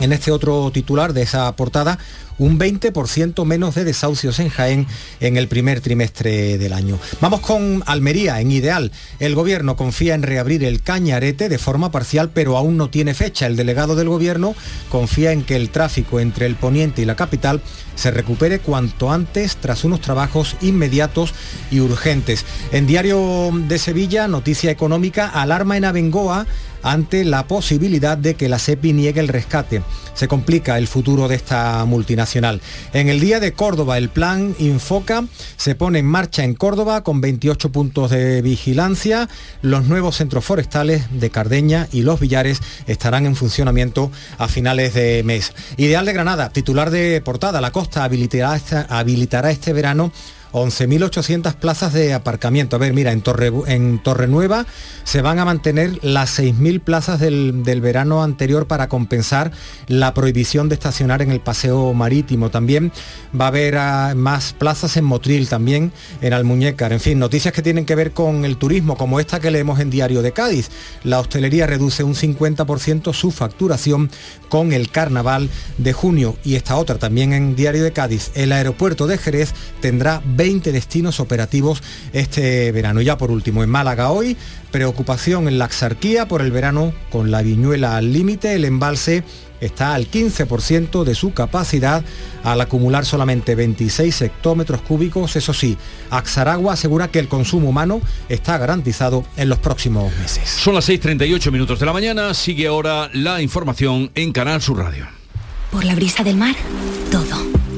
en este otro titular de esa portada, un 20% menos de desahucios en Jaén en el primer trimestre del año. Vamos con Almería, en Ideal. El gobierno confía en reabrir el Cañarete de forma parcial, pero aún no tiene fecha. El delegado del gobierno confía en que el tráfico entre el poniente y la capital se recupere cuanto antes tras unos trabajos inmediatos y urgentes. En Diario de Sevilla, noticia económica, alarma en Abengoa ante la posibilidad de que la SEPI niegue el rescate. Se complica el futuro de esta multinacional. En el día de Córdoba, el plan Infoca se pone en marcha en Córdoba con 28 puntos de vigilancia. Los nuevos centros forestales de Cardeña y Los Villares estarán en funcionamiento a finales de mes. Ideal de Granada, titular de portada, la costa habilitará, esta- habilitará este verano 11.800 plazas de aparcamiento. A ver, mira, en Torre, en Torrenueva se van a mantener las 6.000 plazas del, del verano anterior para compensar la prohibición de estacionar en el paseo marítimo. También va a haber ah, más plazas en Motril, también en Almuñécar. En fin, noticias que tienen que ver con el turismo, como esta que leemos en Diario de Cádiz. La hostelería reduce un 50% su facturación con el carnaval de junio. Y esta otra también en Diario de Cádiz. El aeropuerto de Jerez tendrá 20 destinos operativos este verano. Y ya por último, en Málaga hoy, preocupación en la Axarquía por el verano con la viñuela al límite. El embalse está al 15% de su capacidad al acumular solamente 26 hectómetros cúbicos. Eso sí, Axaragua asegura que el consumo humano está garantizado en los próximos meses. Son las 6.38 minutos de la mañana, sigue ahora la información en Canal Sur Radio. Por la brisa del mar, todo.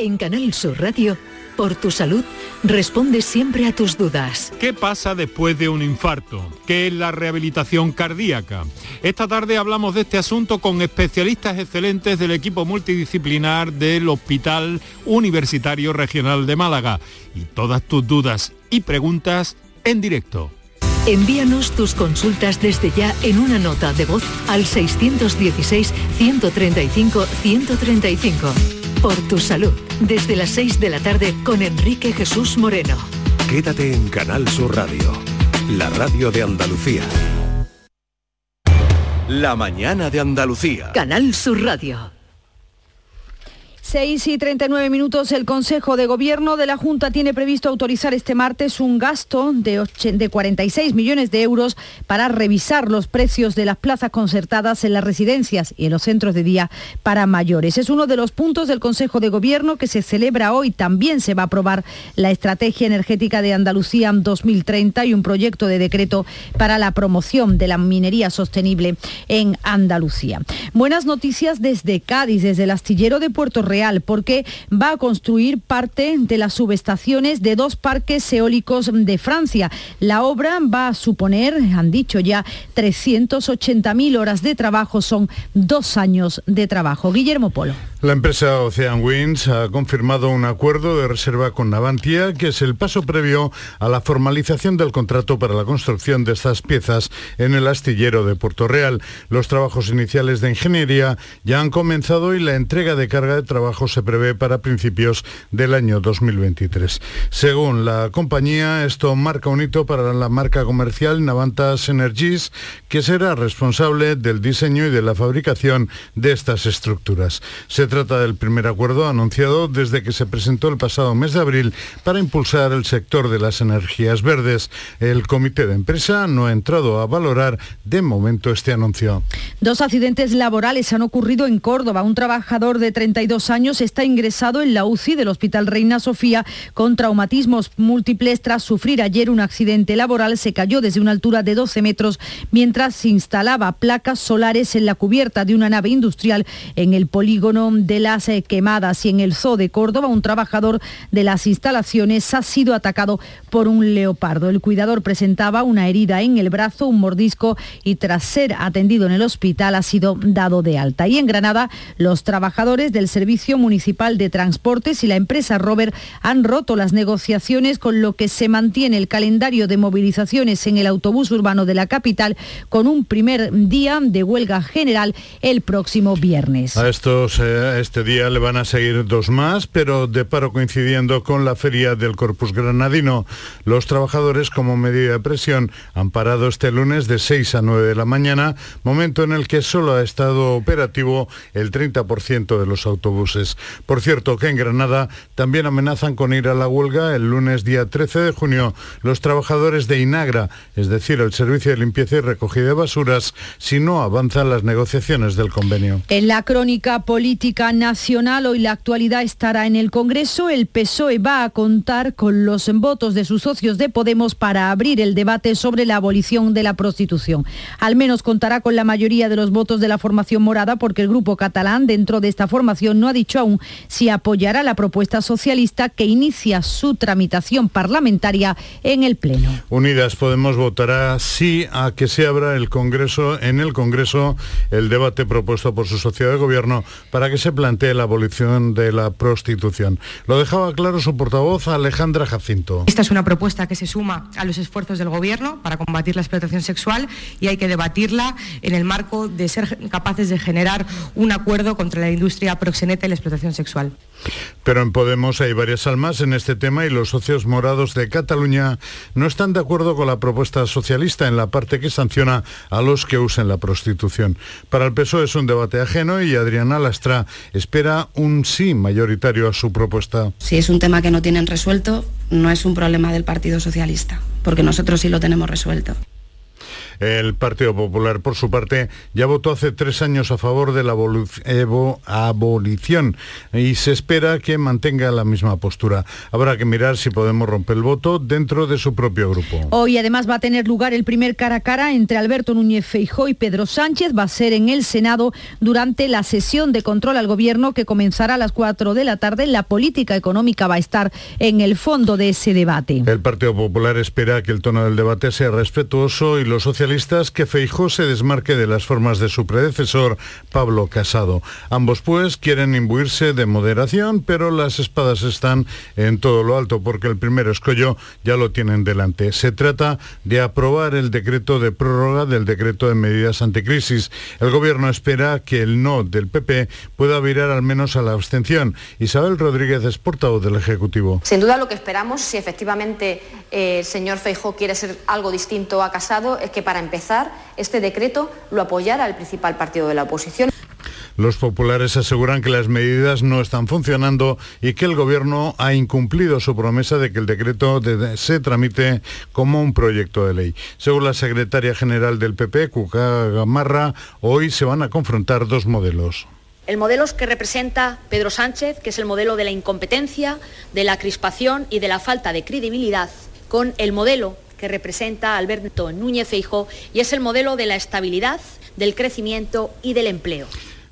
En Canal Sur Radio, Por tu salud, responde siempre a tus dudas. ¿Qué pasa después de un infarto? ¿Qué es la rehabilitación cardíaca? Esta tarde hablamos de este asunto con especialistas excelentes del equipo multidisciplinar del Hospital Universitario Regional de Málaga. Y todas tus dudas y preguntas en directo. Envíanos tus consultas desde ya en una nota de voz al 616-135-135. Por tu salud, desde las 6 de la tarde con Enrique Jesús Moreno. Quédate en Canal Sur Radio, la radio de Andalucía. La mañana de Andalucía. Canal Sur Radio. 6 y 39 minutos, el Consejo de Gobierno de la Junta tiene previsto autorizar este martes un gasto de, de 46 millones de euros para revisar los precios de las plazas concertadas en las residencias y en los centros de día para mayores. Es uno de los puntos del Consejo de Gobierno que se celebra hoy. También se va a aprobar la Estrategia Energética de Andalucía 2030 y un proyecto de decreto para la promoción de la minería sostenible en Andalucía. Buenas noticias desde Cádiz, desde el astillero de Puerto Real porque va a construir parte de las subestaciones de dos parques eólicos de Francia. La obra va a suponer, han dicho ya, 380.000 horas de trabajo, son dos años de trabajo. Guillermo Polo. La empresa Ocean Winds ha confirmado un acuerdo de reserva con Navantia, que es el paso previo a la formalización del contrato para la construcción de estas piezas en el astillero de Puerto Real. Los trabajos iniciales de ingeniería ya han comenzado y la entrega de carga de trabajo se prevé para principios del año 2023. Según la compañía, esto marca un hito para la marca comercial Navantas Energies, que será responsable del diseño y de la fabricación de estas estructuras. Trata del primer acuerdo anunciado desde que se presentó el pasado mes de abril para impulsar el sector de las energías verdes. El comité de empresa no ha entrado a valorar de momento este anuncio. Dos accidentes laborales han ocurrido en Córdoba. Un trabajador de 32 años está ingresado en la UCI del Hospital Reina Sofía con traumatismos múltiples tras sufrir ayer un accidente laboral. Se cayó desde una altura de 12 metros mientras se instalaba placas solares en la cubierta de una nave industrial en el polígono de las eh, quemadas y en el zoo de Córdoba un trabajador de las instalaciones ha sido atacado por un leopardo. El cuidador presentaba una herida en el brazo, un mordisco y tras ser atendido en el hospital ha sido dado de alta. Y en Granada los trabajadores del Servicio Municipal de Transportes y la empresa Robert han roto las negociaciones con lo que se mantiene el calendario de movilizaciones en el autobús urbano de la capital con un primer día de huelga general el próximo viernes. A estos eh, este día le van a seguir dos más, pero de paro coincidiendo con la feria del Corpus Granadino. Los trabajadores, como medida de presión, han parado este lunes de 6 a 9 de la mañana, momento en el que solo ha estado operativo el 30% de los autobuses. Por cierto, que en Granada también amenazan con ir a la huelga el lunes día 13 de junio los trabajadores de Inagra, es decir, el servicio de limpieza y recogida de basuras, si no avanzan las negociaciones del convenio. En la crónica política nacional, hoy la actualidad estará en el Congreso. El PSOE va a contar con los votos de sus socios de Podemos para abrir el debate sobre la abolición de la prostitución. Al menos contará con la mayoría de los votos de la formación morada porque el grupo catalán dentro de esta formación no ha dicho aún si apoyará la propuesta socialista que inicia su tramitación parlamentaria en el Pleno. Unidas Podemos votará sí a que se abra el Congreso en el Congreso el debate propuesto por su sociedad de gobierno para que se plantee la abolición de la prostitución. Lo dejaba claro su portavoz Alejandra Jacinto. Esta es una propuesta que se suma a los esfuerzos del Gobierno para combatir la explotación sexual y hay que debatirla en el marco de ser capaces de generar un acuerdo contra la industria proxeneta y la explotación sexual. Pero en Podemos hay varias almas en este tema y los socios morados de Cataluña no están de acuerdo con la propuesta socialista en la parte que sanciona a los que usen la prostitución. Para el PSOE es un debate ajeno y Adriana Lastra espera un sí mayoritario a su propuesta. Si es un tema que no tienen resuelto, no es un problema del Partido Socialista, porque nosotros sí lo tenemos resuelto. El Partido Popular, por su parte, ya votó hace tres años a favor de la abolición y se espera que mantenga la misma postura. Habrá que mirar si podemos romper el voto dentro de su propio grupo. Hoy además va a tener lugar el primer cara a cara entre Alberto Núñez Feijó y Pedro Sánchez. Va a ser en el Senado durante la sesión de control al gobierno que comenzará a las 4 de la tarde. La política económica va a estar en el fondo de ese debate. El Partido Popular espera que el tono del debate sea respetuoso y los socialistas que Feijó se desmarque de las formas de su predecesor, Pablo Casado. Ambos pues quieren imbuirse de moderación, pero las espadas están en todo lo alto porque el primer escollo ya lo tienen delante. Se trata de aprobar el decreto de prórroga del decreto de medidas anticrisis. El gobierno espera que el no del PP pueda virar al menos a la abstención. Isabel Rodríguez es portavoz del Ejecutivo. Sin duda lo que esperamos, si efectivamente eh, el señor Feijó quiere ser algo distinto a Casado, es que para empezar este decreto lo apoyara el principal partido de la oposición. Los populares aseguran que las medidas no están funcionando y que el Gobierno ha incumplido su promesa de que el decreto se tramite como un proyecto de ley. Según la secretaria general del PP, Cuca Gamarra, hoy se van a confrontar dos modelos. El modelo que representa Pedro Sánchez, que es el modelo de la incompetencia, de la crispación y de la falta de credibilidad, con el modelo que representa Alberto Núñez Feijóo y es el modelo de la estabilidad, del crecimiento y del empleo.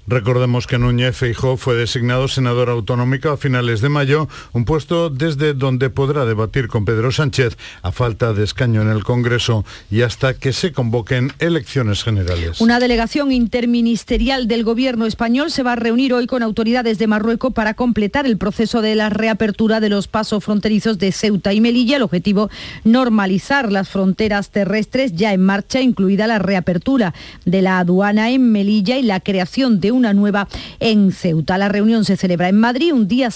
Recordemos que Núñez Feijó fue designado senador autonómico a finales de mayo, un puesto desde donde podrá debatir con Pedro Sánchez a falta de escaño en el Congreso y hasta que se convoquen elecciones generales. Una delegación interministerial del gobierno español se va a reunir hoy con autoridades de Marruecos para completar el proceso de la reapertura de los pasos fronterizos de Ceuta y Melilla. El objetivo, normalizar las fronteras terrestres ya en marcha, incluida la reapertura de la aduana en Melilla y la creación de un una nueva en Ceuta. La reunión se celebra en Madrid un día,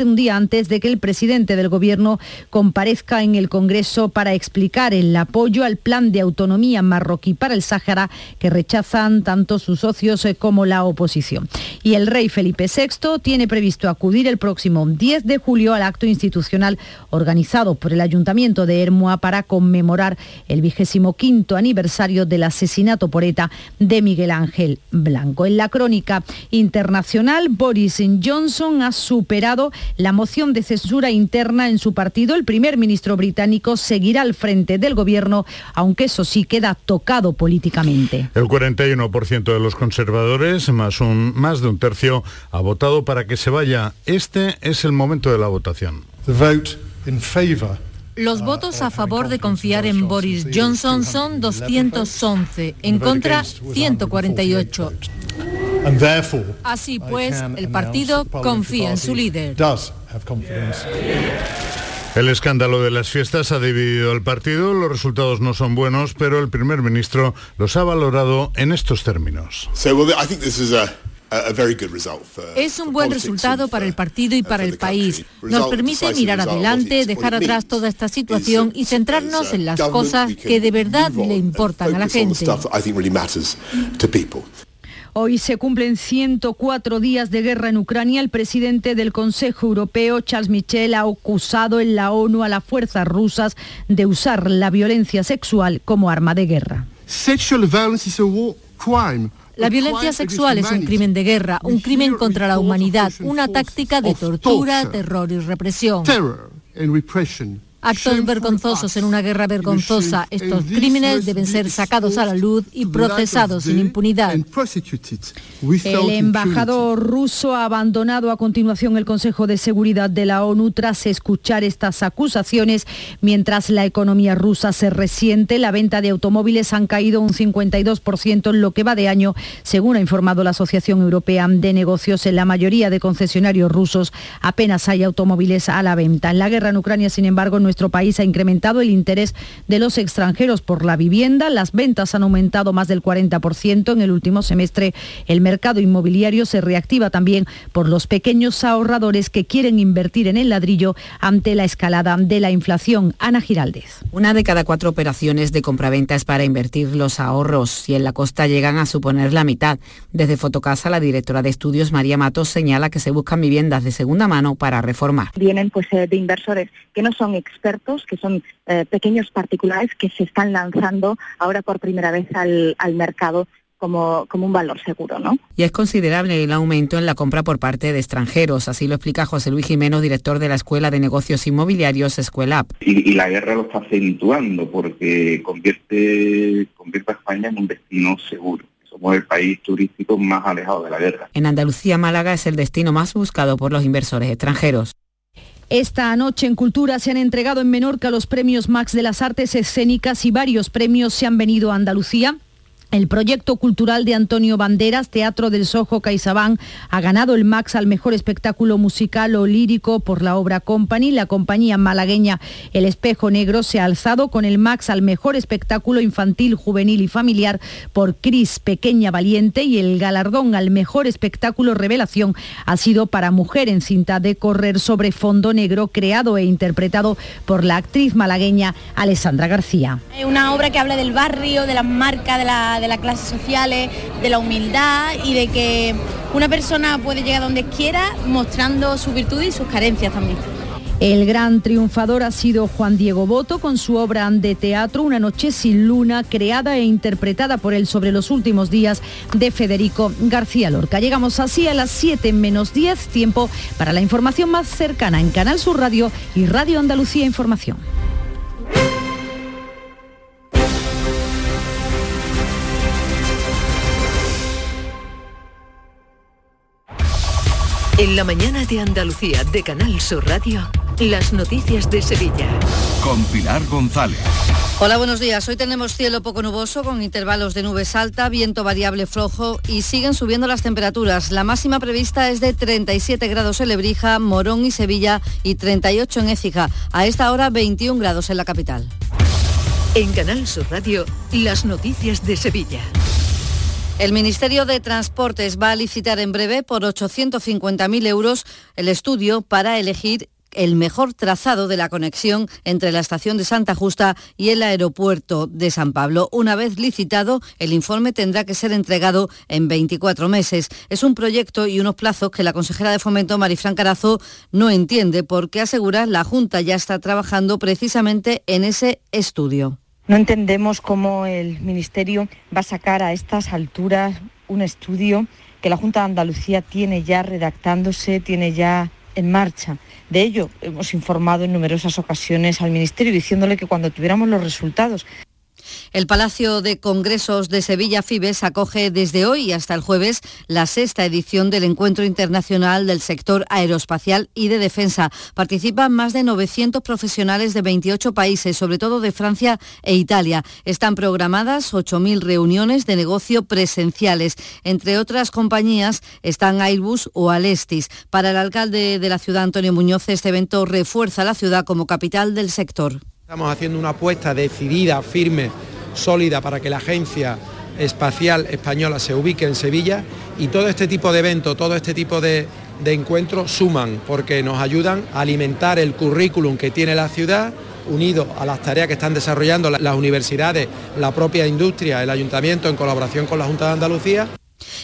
un día antes de que el presidente del Gobierno comparezca en el Congreso para explicar el apoyo al plan de autonomía marroquí para el Sáhara que rechazan tanto sus socios eh, como la oposición. Y el rey Felipe VI tiene previsto acudir el próximo 10 de julio al acto institucional organizado por el Ayuntamiento de Hermua para conmemorar el vigésimo quinto aniversario del asesinato por ETA de Miguel Ángel Blanco. En la crónica internacional, Boris Johnson ha superado la moción de censura interna en su partido. El primer ministro británico seguirá al frente del gobierno, aunque eso sí queda tocado políticamente. El 41% de los conservadores, más, un, más de un tercio, ha votado para que se vaya. Este es el momento de la votación. Los votos a favor de confiar en Boris Johnson son 211, en contra 148. Así pues, el partido confía en su líder. El escándalo de las fiestas ha dividido al partido, los resultados no son buenos, pero el primer ministro los ha valorado en estos términos. Es un buen resultado para el partido y para el país. Nos permite mirar adelante, dejar atrás toda esta situación y centrarnos en las cosas que de verdad le importan a la gente. Hoy se cumplen 104 días de guerra en Ucrania. El presidente del Consejo Europeo, Charles Michel, ha acusado en la ONU a las fuerzas rusas de usar la violencia sexual como arma de guerra. La violencia sexual es un crimen de guerra, un crimen contra la humanidad, una táctica de tortura, terror y represión. Actos vergonzosos en una guerra vergonzosa. Estos crímenes deben ser sacados a la luz y procesados sin impunidad. El embajador ruso ha abandonado a continuación el Consejo de Seguridad de la ONU tras escuchar estas acusaciones. Mientras la economía rusa se resiente, la venta de automóviles han caído un 52% en lo que va de año, según ha informado la Asociación Europea de Negocios. En la mayoría de concesionarios rusos apenas hay automóviles a la venta. En la guerra en Ucrania, sin embargo, nuestro nuestro país ha incrementado el interés de los extranjeros por la vivienda. Las ventas han aumentado más del 40% en el último semestre. El mercado inmobiliario se reactiva también por los pequeños ahorradores que quieren invertir en el ladrillo ante la escalada de la inflación. Ana Giraldez. Una de cada cuatro operaciones de compraventa es para invertir los ahorros y en la costa llegan a suponer la mitad. Desde Fotocasa, la directora de estudios María Matos señala que se buscan viviendas de segunda mano para reformar. Vienen pues eh, de inversores que no son ex expertos, que son eh, pequeños particulares que se están lanzando ahora por primera vez al, mercado como, como, un valor seguro, ¿no? Y es considerable el aumento en la compra por parte de extranjeros, así lo explica José Luis Jiménez, director de la Escuela de Negocios Inmobiliarios Escuela Y, y, la guerra lo está acentuando porque convierte, convierte a España en un destino seguro somos el país turístico más alejado de la guerra. En Andalucía, Málaga es el destino más buscado por los inversores extranjeros. Esta noche en Cultura se han entregado en Menorca los premios Max de las Artes Escénicas y varios premios se han venido a Andalucía. El proyecto cultural de Antonio Banderas, Teatro del Sojo CaixaBank, ha ganado el Max al mejor espectáculo musical o lírico por la obra Company. La compañía malagueña El Espejo Negro se ha alzado con el Max al mejor espectáculo infantil, juvenil y familiar por Cris Pequeña Valiente y el galardón al mejor espectáculo revelación ha sido para Mujer en cinta de correr sobre fondo negro, creado e interpretado por la actriz malagueña Alessandra García. Una obra que habla del barrio, de la marca, de la de las clases sociales, de la humildad y de que una persona puede llegar donde quiera mostrando su virtud y sus carencias también. El gran triunfador ha sido Juan Diego Boto con su obra de teatro Una noche sin luna, creada e interpretada por él sobre los últimos días de Federico García Lorca. Llegamos así a las 7 menos 10, tiempo para la información más cercana en Canal Sur Radio y Radio Andalucía Información. En la mañana de Andalucía de Canal Sur Radio, las noticias de Sevilla. Con Pilar González. Hola, buenos días. Hoy tenemos cielo poco nuboso con intervalos de nubes alta, viento variable flojo y siguen subiendo las temperaturas. La máxima prevista es de 37 grados en Lebrija, Morón y Sevilla y 38 en Écija. A esta hora 21 grados en la capital. En Canal Sur Radio, las noticias de Sevilla. El Ministerio de Transportes va a licitar en breve por 850.000 euros el estudio para elegir el mejor trazado de la conexión entre la estación de Santa Justa y el aeropuerto de San Pablo. Una vez licitado, el informe tendrá que ser entregado en 24 meses. Es un proyecto y unos plazos que la consejera de Fomento, Marifran Carazo, no entiende porque asegura la Junta ya está trabajando precisamente en ese estudio. No entendemos cómo el Ministerio va a sacar a estas alturas un estudio que la Junta de Andalucía tiene ya redactándose, tiene ya en marcha. De ello hemos informado en numerosas ocasiones al Ministerio diciéndole que cuando tuviéramos los resultados el Palacio de Congresos de Sevilla Fibes acoge desde hoy hasta el jueves la sexta edición del Encuentro Internacional del Sector Aeroespacial y de Defensa. Participan más de 900 profesionales de 28 países, sobre todo de Francia e Italia. Están programadas 8.000 reuniones de negocio presenciales. Entre otras compañías están Airbus o Alestis. Para el alcalde de la ciudad, Antonio Muñoz, este evento refuerza la ciudad como capital del sector. Estamos haciendo una apuesta decidida, firme, sólida para que la Agencia Espacial Española se ubique en Sevilla y todo este tipo de eventos, todo este tipo de, encuentros suman porque nos ayudan a alimentar el currículum que tiene la ciudad unido a las tareas que están desarrollando las universidades, la propia industria, el ayuntamiento en colaboración con la Junta de Andalucía.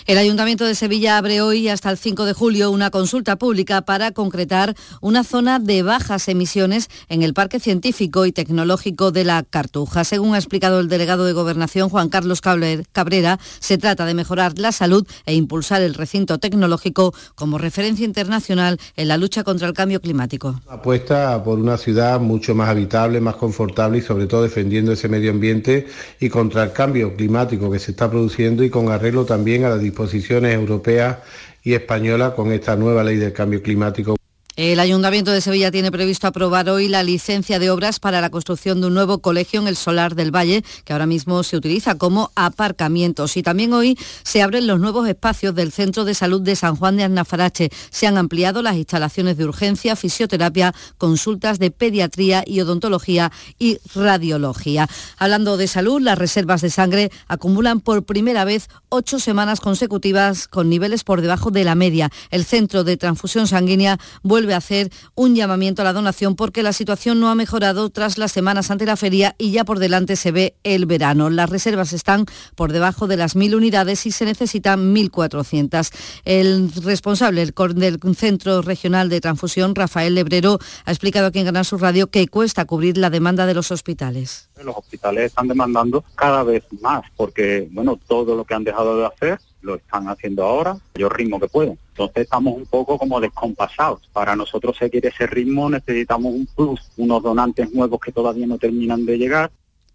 El Ayuntamiento de Sevilla abre hoy hasta el 5 de julio una consulta pública para concretar una zona de bajas emisiones en el Parque Científico y Tecnológico de la Cartuja. Según ha explicado el delegado de Gobernación, Juan Carlos Cabrera, se trata de mejorar la salud e impulsar el recinto tecnológico como referencia internacional en la lucha contra el cambio climático. Apuesta por una ciudad mucho más habitable, más confortable y sobre todo defendiendo ese medio ambiente y contra el cambio climático que se está produciendo y con arreglo también a las disposiciones europeas y españolas con esta nueva ley del cambio climático. El Ayuntamiento de Sevilla tiene previsto aprobar hoy la licencia de obras para la construcción de un nuevo colegio en el Solar del Valle, que ahora mismo se utiliza como aparcamientos. Y también hoy se abren los nuevos espacios del Centro de Salud de San Juan de Arnafarache. Se han ampliado las instalaciones de urgencia, fisioterapia, consultas de pediatría y odontología y radiología. Hablando de salud, las reservas de sangre acumulan por primera vez ocho semanas consecutivas con niveles por debajo de la media. El Centro de Transfusión Sanguínea vuelve vuelve a hacer un llamamiento a la donación porque la situación no ha mejorado tras las semanas ante la feria y ya por delante se ve el verano. Las reservas están por debajo de las mil unidades y se necesitan 1.400. El responsable del Centro Regional de Transfusión, Rafael Lebrero, ha explicado aquí en Canal Sur Radio que cuesta cubrir la demanda de los hospitales. Los hospitales están demandando cada vez más porque, bueno, todo lo que han dejado de hacer lo están haciendo ahora, yo ritmo que pueden. Entonces estamos un poco como descompasados. Para nosotros seguir ese ritmo necesitamos un plus, unos donantes nuevos que todavía no terminan de llegar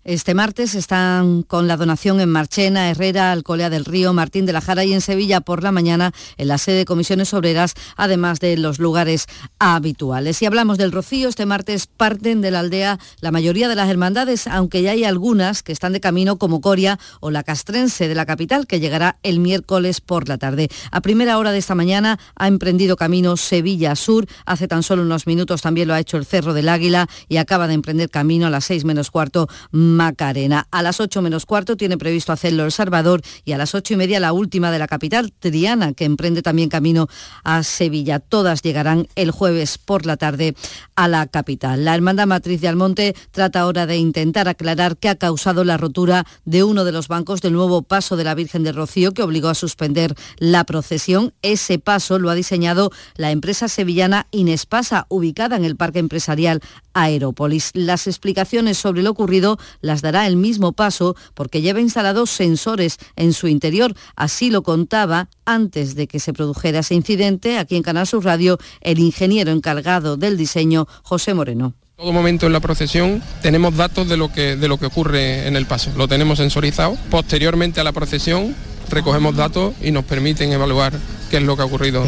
este martes están con la donación en Marchena, Herrera, Alcolea del Río, Martín de la Jara y en Sevilla por la mañana en la sede de Comisiones Obreras, además de los lugares habituales. Si hablamos del Rocío, este martes parten de la aldea la mayoría de las hermandades, aunque ya hay algunas que están de camino como Coria o la Castrense de la capital, que llegará el miércoles por la tarde. A primera hora de esta mañana ha emprendido camino Sevilla Sur, hace tan solo unos minutos también lo ha hecho el Cerro del Águila y acaba de emprender camino a las seis menos cuarto Macarena. A las 8 menos cuarto tiene previsto hacerlo El Salvador y a las ocho y media la última de la capital, Triana, que emprende también camino a Sevilla. Todas llegarán el jueves por la tarde a la capital. La Hermandad Matriz de Almonte trata ahora de intentar aclarar qué ha causado la rotura de uno de los bancos del nuevo paso de la Virgen de Rocío que obligó a suspender la procesión. Ese paso lo ha diseñado la empresa sevillana Inespasa, ubicada en el Parque Empresarial Aerópolis. Las explicaciones sobre lo ocurrido las dará el mismo paso porque lleva instalados sensores en su interior. Así lo contaba antes de que se produjera ese incidente aquí en Canal Sur Radio el ingeniero encargado del diseño, José Moreno. En todo momento en la procesión tenemos datos de lo que, de lo que ocurre en el paso, lo tenemos sensorizado. Posteriormente a la procesión recogemos datos y nos permiten evaluar qué es lo que ha ocurrido.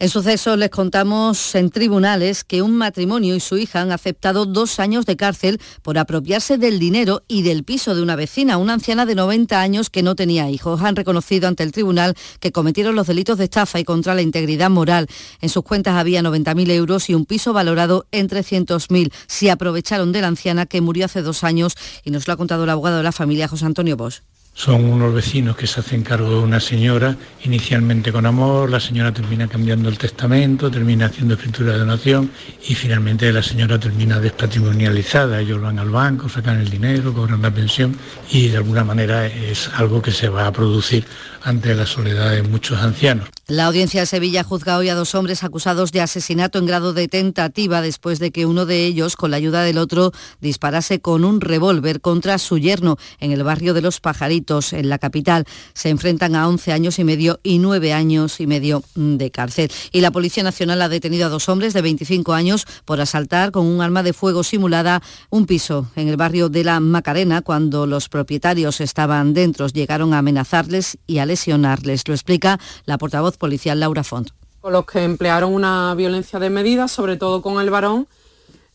En suceso les contamos en tribunales que un matrimonio y su hija han aceptado dos años de cárcel por apropiarse del dinero y del piso de una vecina, una anciana de 90 años que no tenía hijos. Han reconocido ante el tribunal que cometieron los delitos de estafa y contra la integridad moral. En sus cuentas había 90.000 euros y un piso valorado en 300.000. Se aprovecharon de la anciana que murió hace dos años y nos lo ha contado el abogado de la familia, José Antonio Bosch. Son unos vecinos que se hacen cargo de una señora, inicialmente con amor, la señora termina cambiando el testamento, termina haciendo escritura de donación y finalmente la señora termina despatrimonializada. Ellos van al banco, sacan el dinero, cobran la pensión y de alguna manera es algo que se va a producir ante la soledad de muchos ancianos. La audiencia de Sevilla juzga hoy a dos hombres acusados de asesinato en grado de tentativa después de que uno de ellos, con la ayuda del otro, disparase con un revólver contra su yerno en el barrio de Los Pajaritos, en la capital. Se enfrentan a 11 años y medio y 9 años y medio de cárcel. Y la Policía Nacional ha detenido a dos hombres de 25 años por asaltar con un arma de fuego simulada un piso en el barrio de la Macarena cuando los propietarios estaban dentro. Llegaron a amenazarles y a lesionarles. Lo explica la portavoz policial Laura Font. Con los que emplearon una violencia de medida, sobre todo con el varón,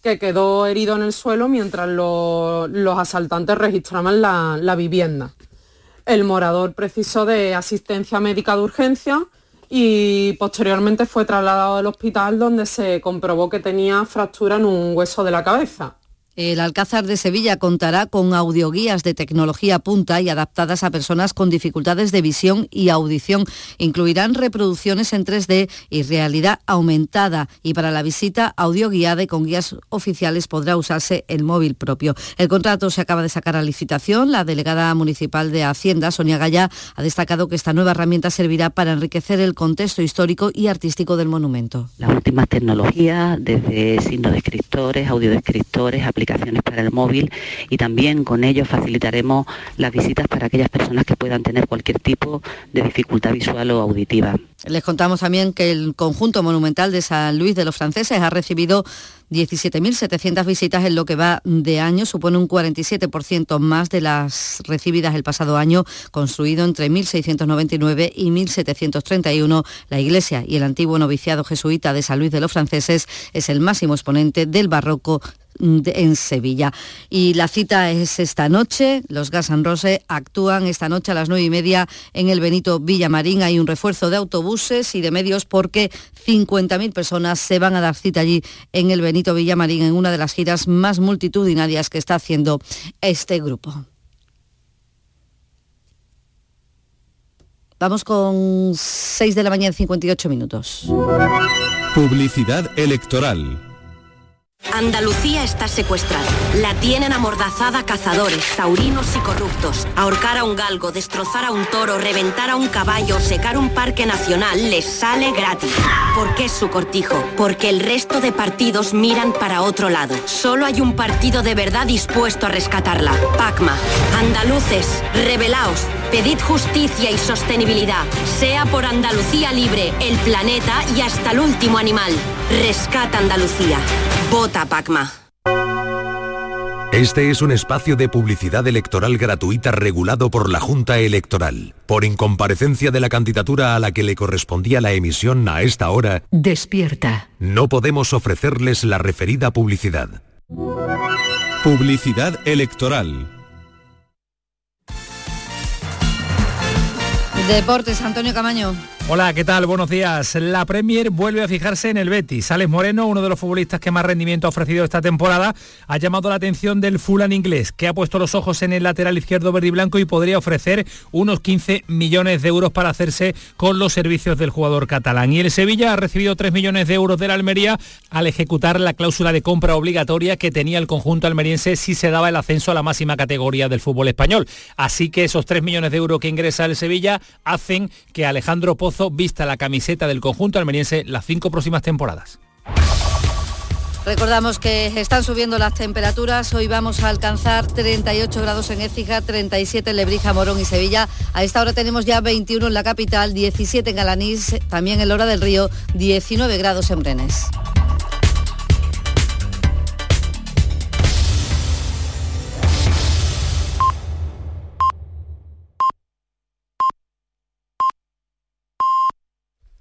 que quedó herido en el suelo mientras los asaltantes registraban la, la vivienda. El morador precisó de asistencia médica de urgencia y posteriormente fue trasladado al hospital donde se comprobó que tenía fractura en un hueso de la cabeza. El Alcázar de Sevilla contará con audioguías de tecnología punta y adaptadas a personas con dificultades de visión y audición. Incluirán reproducciones en 3D y realidad aumentada. Y para la visita audioguiada y con guías oficiales podrá usarse el móvil propio. El contrato se acaba de sacar a licitación. La delegada municipal de Hacienda, Sonia Gaya, ha destacado que esta nueva herramienta servirá para enriquecer el contexto histórico y artístico del monumento. Las últimas tecnologías, desde signos de escritores, audiodescriptores, aplicaciones aplicaciones para el móvil y también con ello facilitaremos las visitas para aquellas personas que puedan tener cualquier tipo de dificultad visual o auditiva. Les contamos también que el conjunto monumental de San Luis de los Franceses ha recibido 17.700 visitas en lo que va de año, supone un 47% más de las recibidas el pasado año, construido entre 1699 y 1731. La iglesia y el antiguo noviciado jesuita de San Luis de los Franceses es el máximo exponente del barroco en Sevilla. Y la cita es esta noche. Los Gas Rose actúan esta noche a las nueve y media en el Benito Villamarín. Hay un refuerzo de autobuses y de medios porque 50.000 personas se van a dar cita allí en el Benito Villamarín en una de las giras más multitudinarias que está haciendo este grupo. Vamos con 6 de la mañana 58 minutos. Publicidad electoral. Andalucía está secuestrada. La tienen amordazada cazadores, taurinos y corruptos. Ahorcar a un galgo, destrozar a un toro, reventar a un caballo, secar un parque nacional les sale gratis. ¿Por qué es su cortijo? Porque el resto de partidos miran para otro lado. Solo hay un partido de verdad dispuesto a rescatarla. Pacma. Andaluces, rebelaos. Pedid justicia y sostenibilidad. Sea por Andalucía libre, el planeta y hasta el último animal. Rescata Andalucía. Vota Pacma. Este es un espacio de publicidad electoral gratuita regulado por la Junta Electoral. Por incomparecencia de la candidatura a la que le correspondía la emisión a esta hora, Despierta. no podemos ofrecerles la referida publicidad. Publicidad electoral. Deportes, Antonio Camaño. Hola, ¿qué tal? Buenos días. La Premier vuelve a fijarse en el Betis. Alex Moreno, uno de los futbolistas que más rendimiento ha ofrecido esta temporada, ha llamado la atención del Fulham inglés, que ha puesto los ojos en el lateral izquierdo verde y blanco y podría ofrecer unos 15 millones de euros para hacerse con los servicios del jugador catalán. Y el Sevilla ha recibido 3 millones de euros de la Almería al ejecutar la cláusula de compra obligatoria que tenía el conjunto almeriense si se daba el ascenso a la máxima categoría del fútbol español. Así que esos 3 millones de euros que ingresa el Sevilla hacen que Alejandro Vista la camiseta del conjunto almeriense las cinco próximas temporadas. Recordamos que están subiendo las temperaturas. Hoy vamos a alcanzar 38 grados en Écija, 37 en Lebrija, Morón y Sevilla. A esta hora tenemos ya 21 en la capital, 17 en Galanís, también en Lora del Río, 19 grados en Brenes.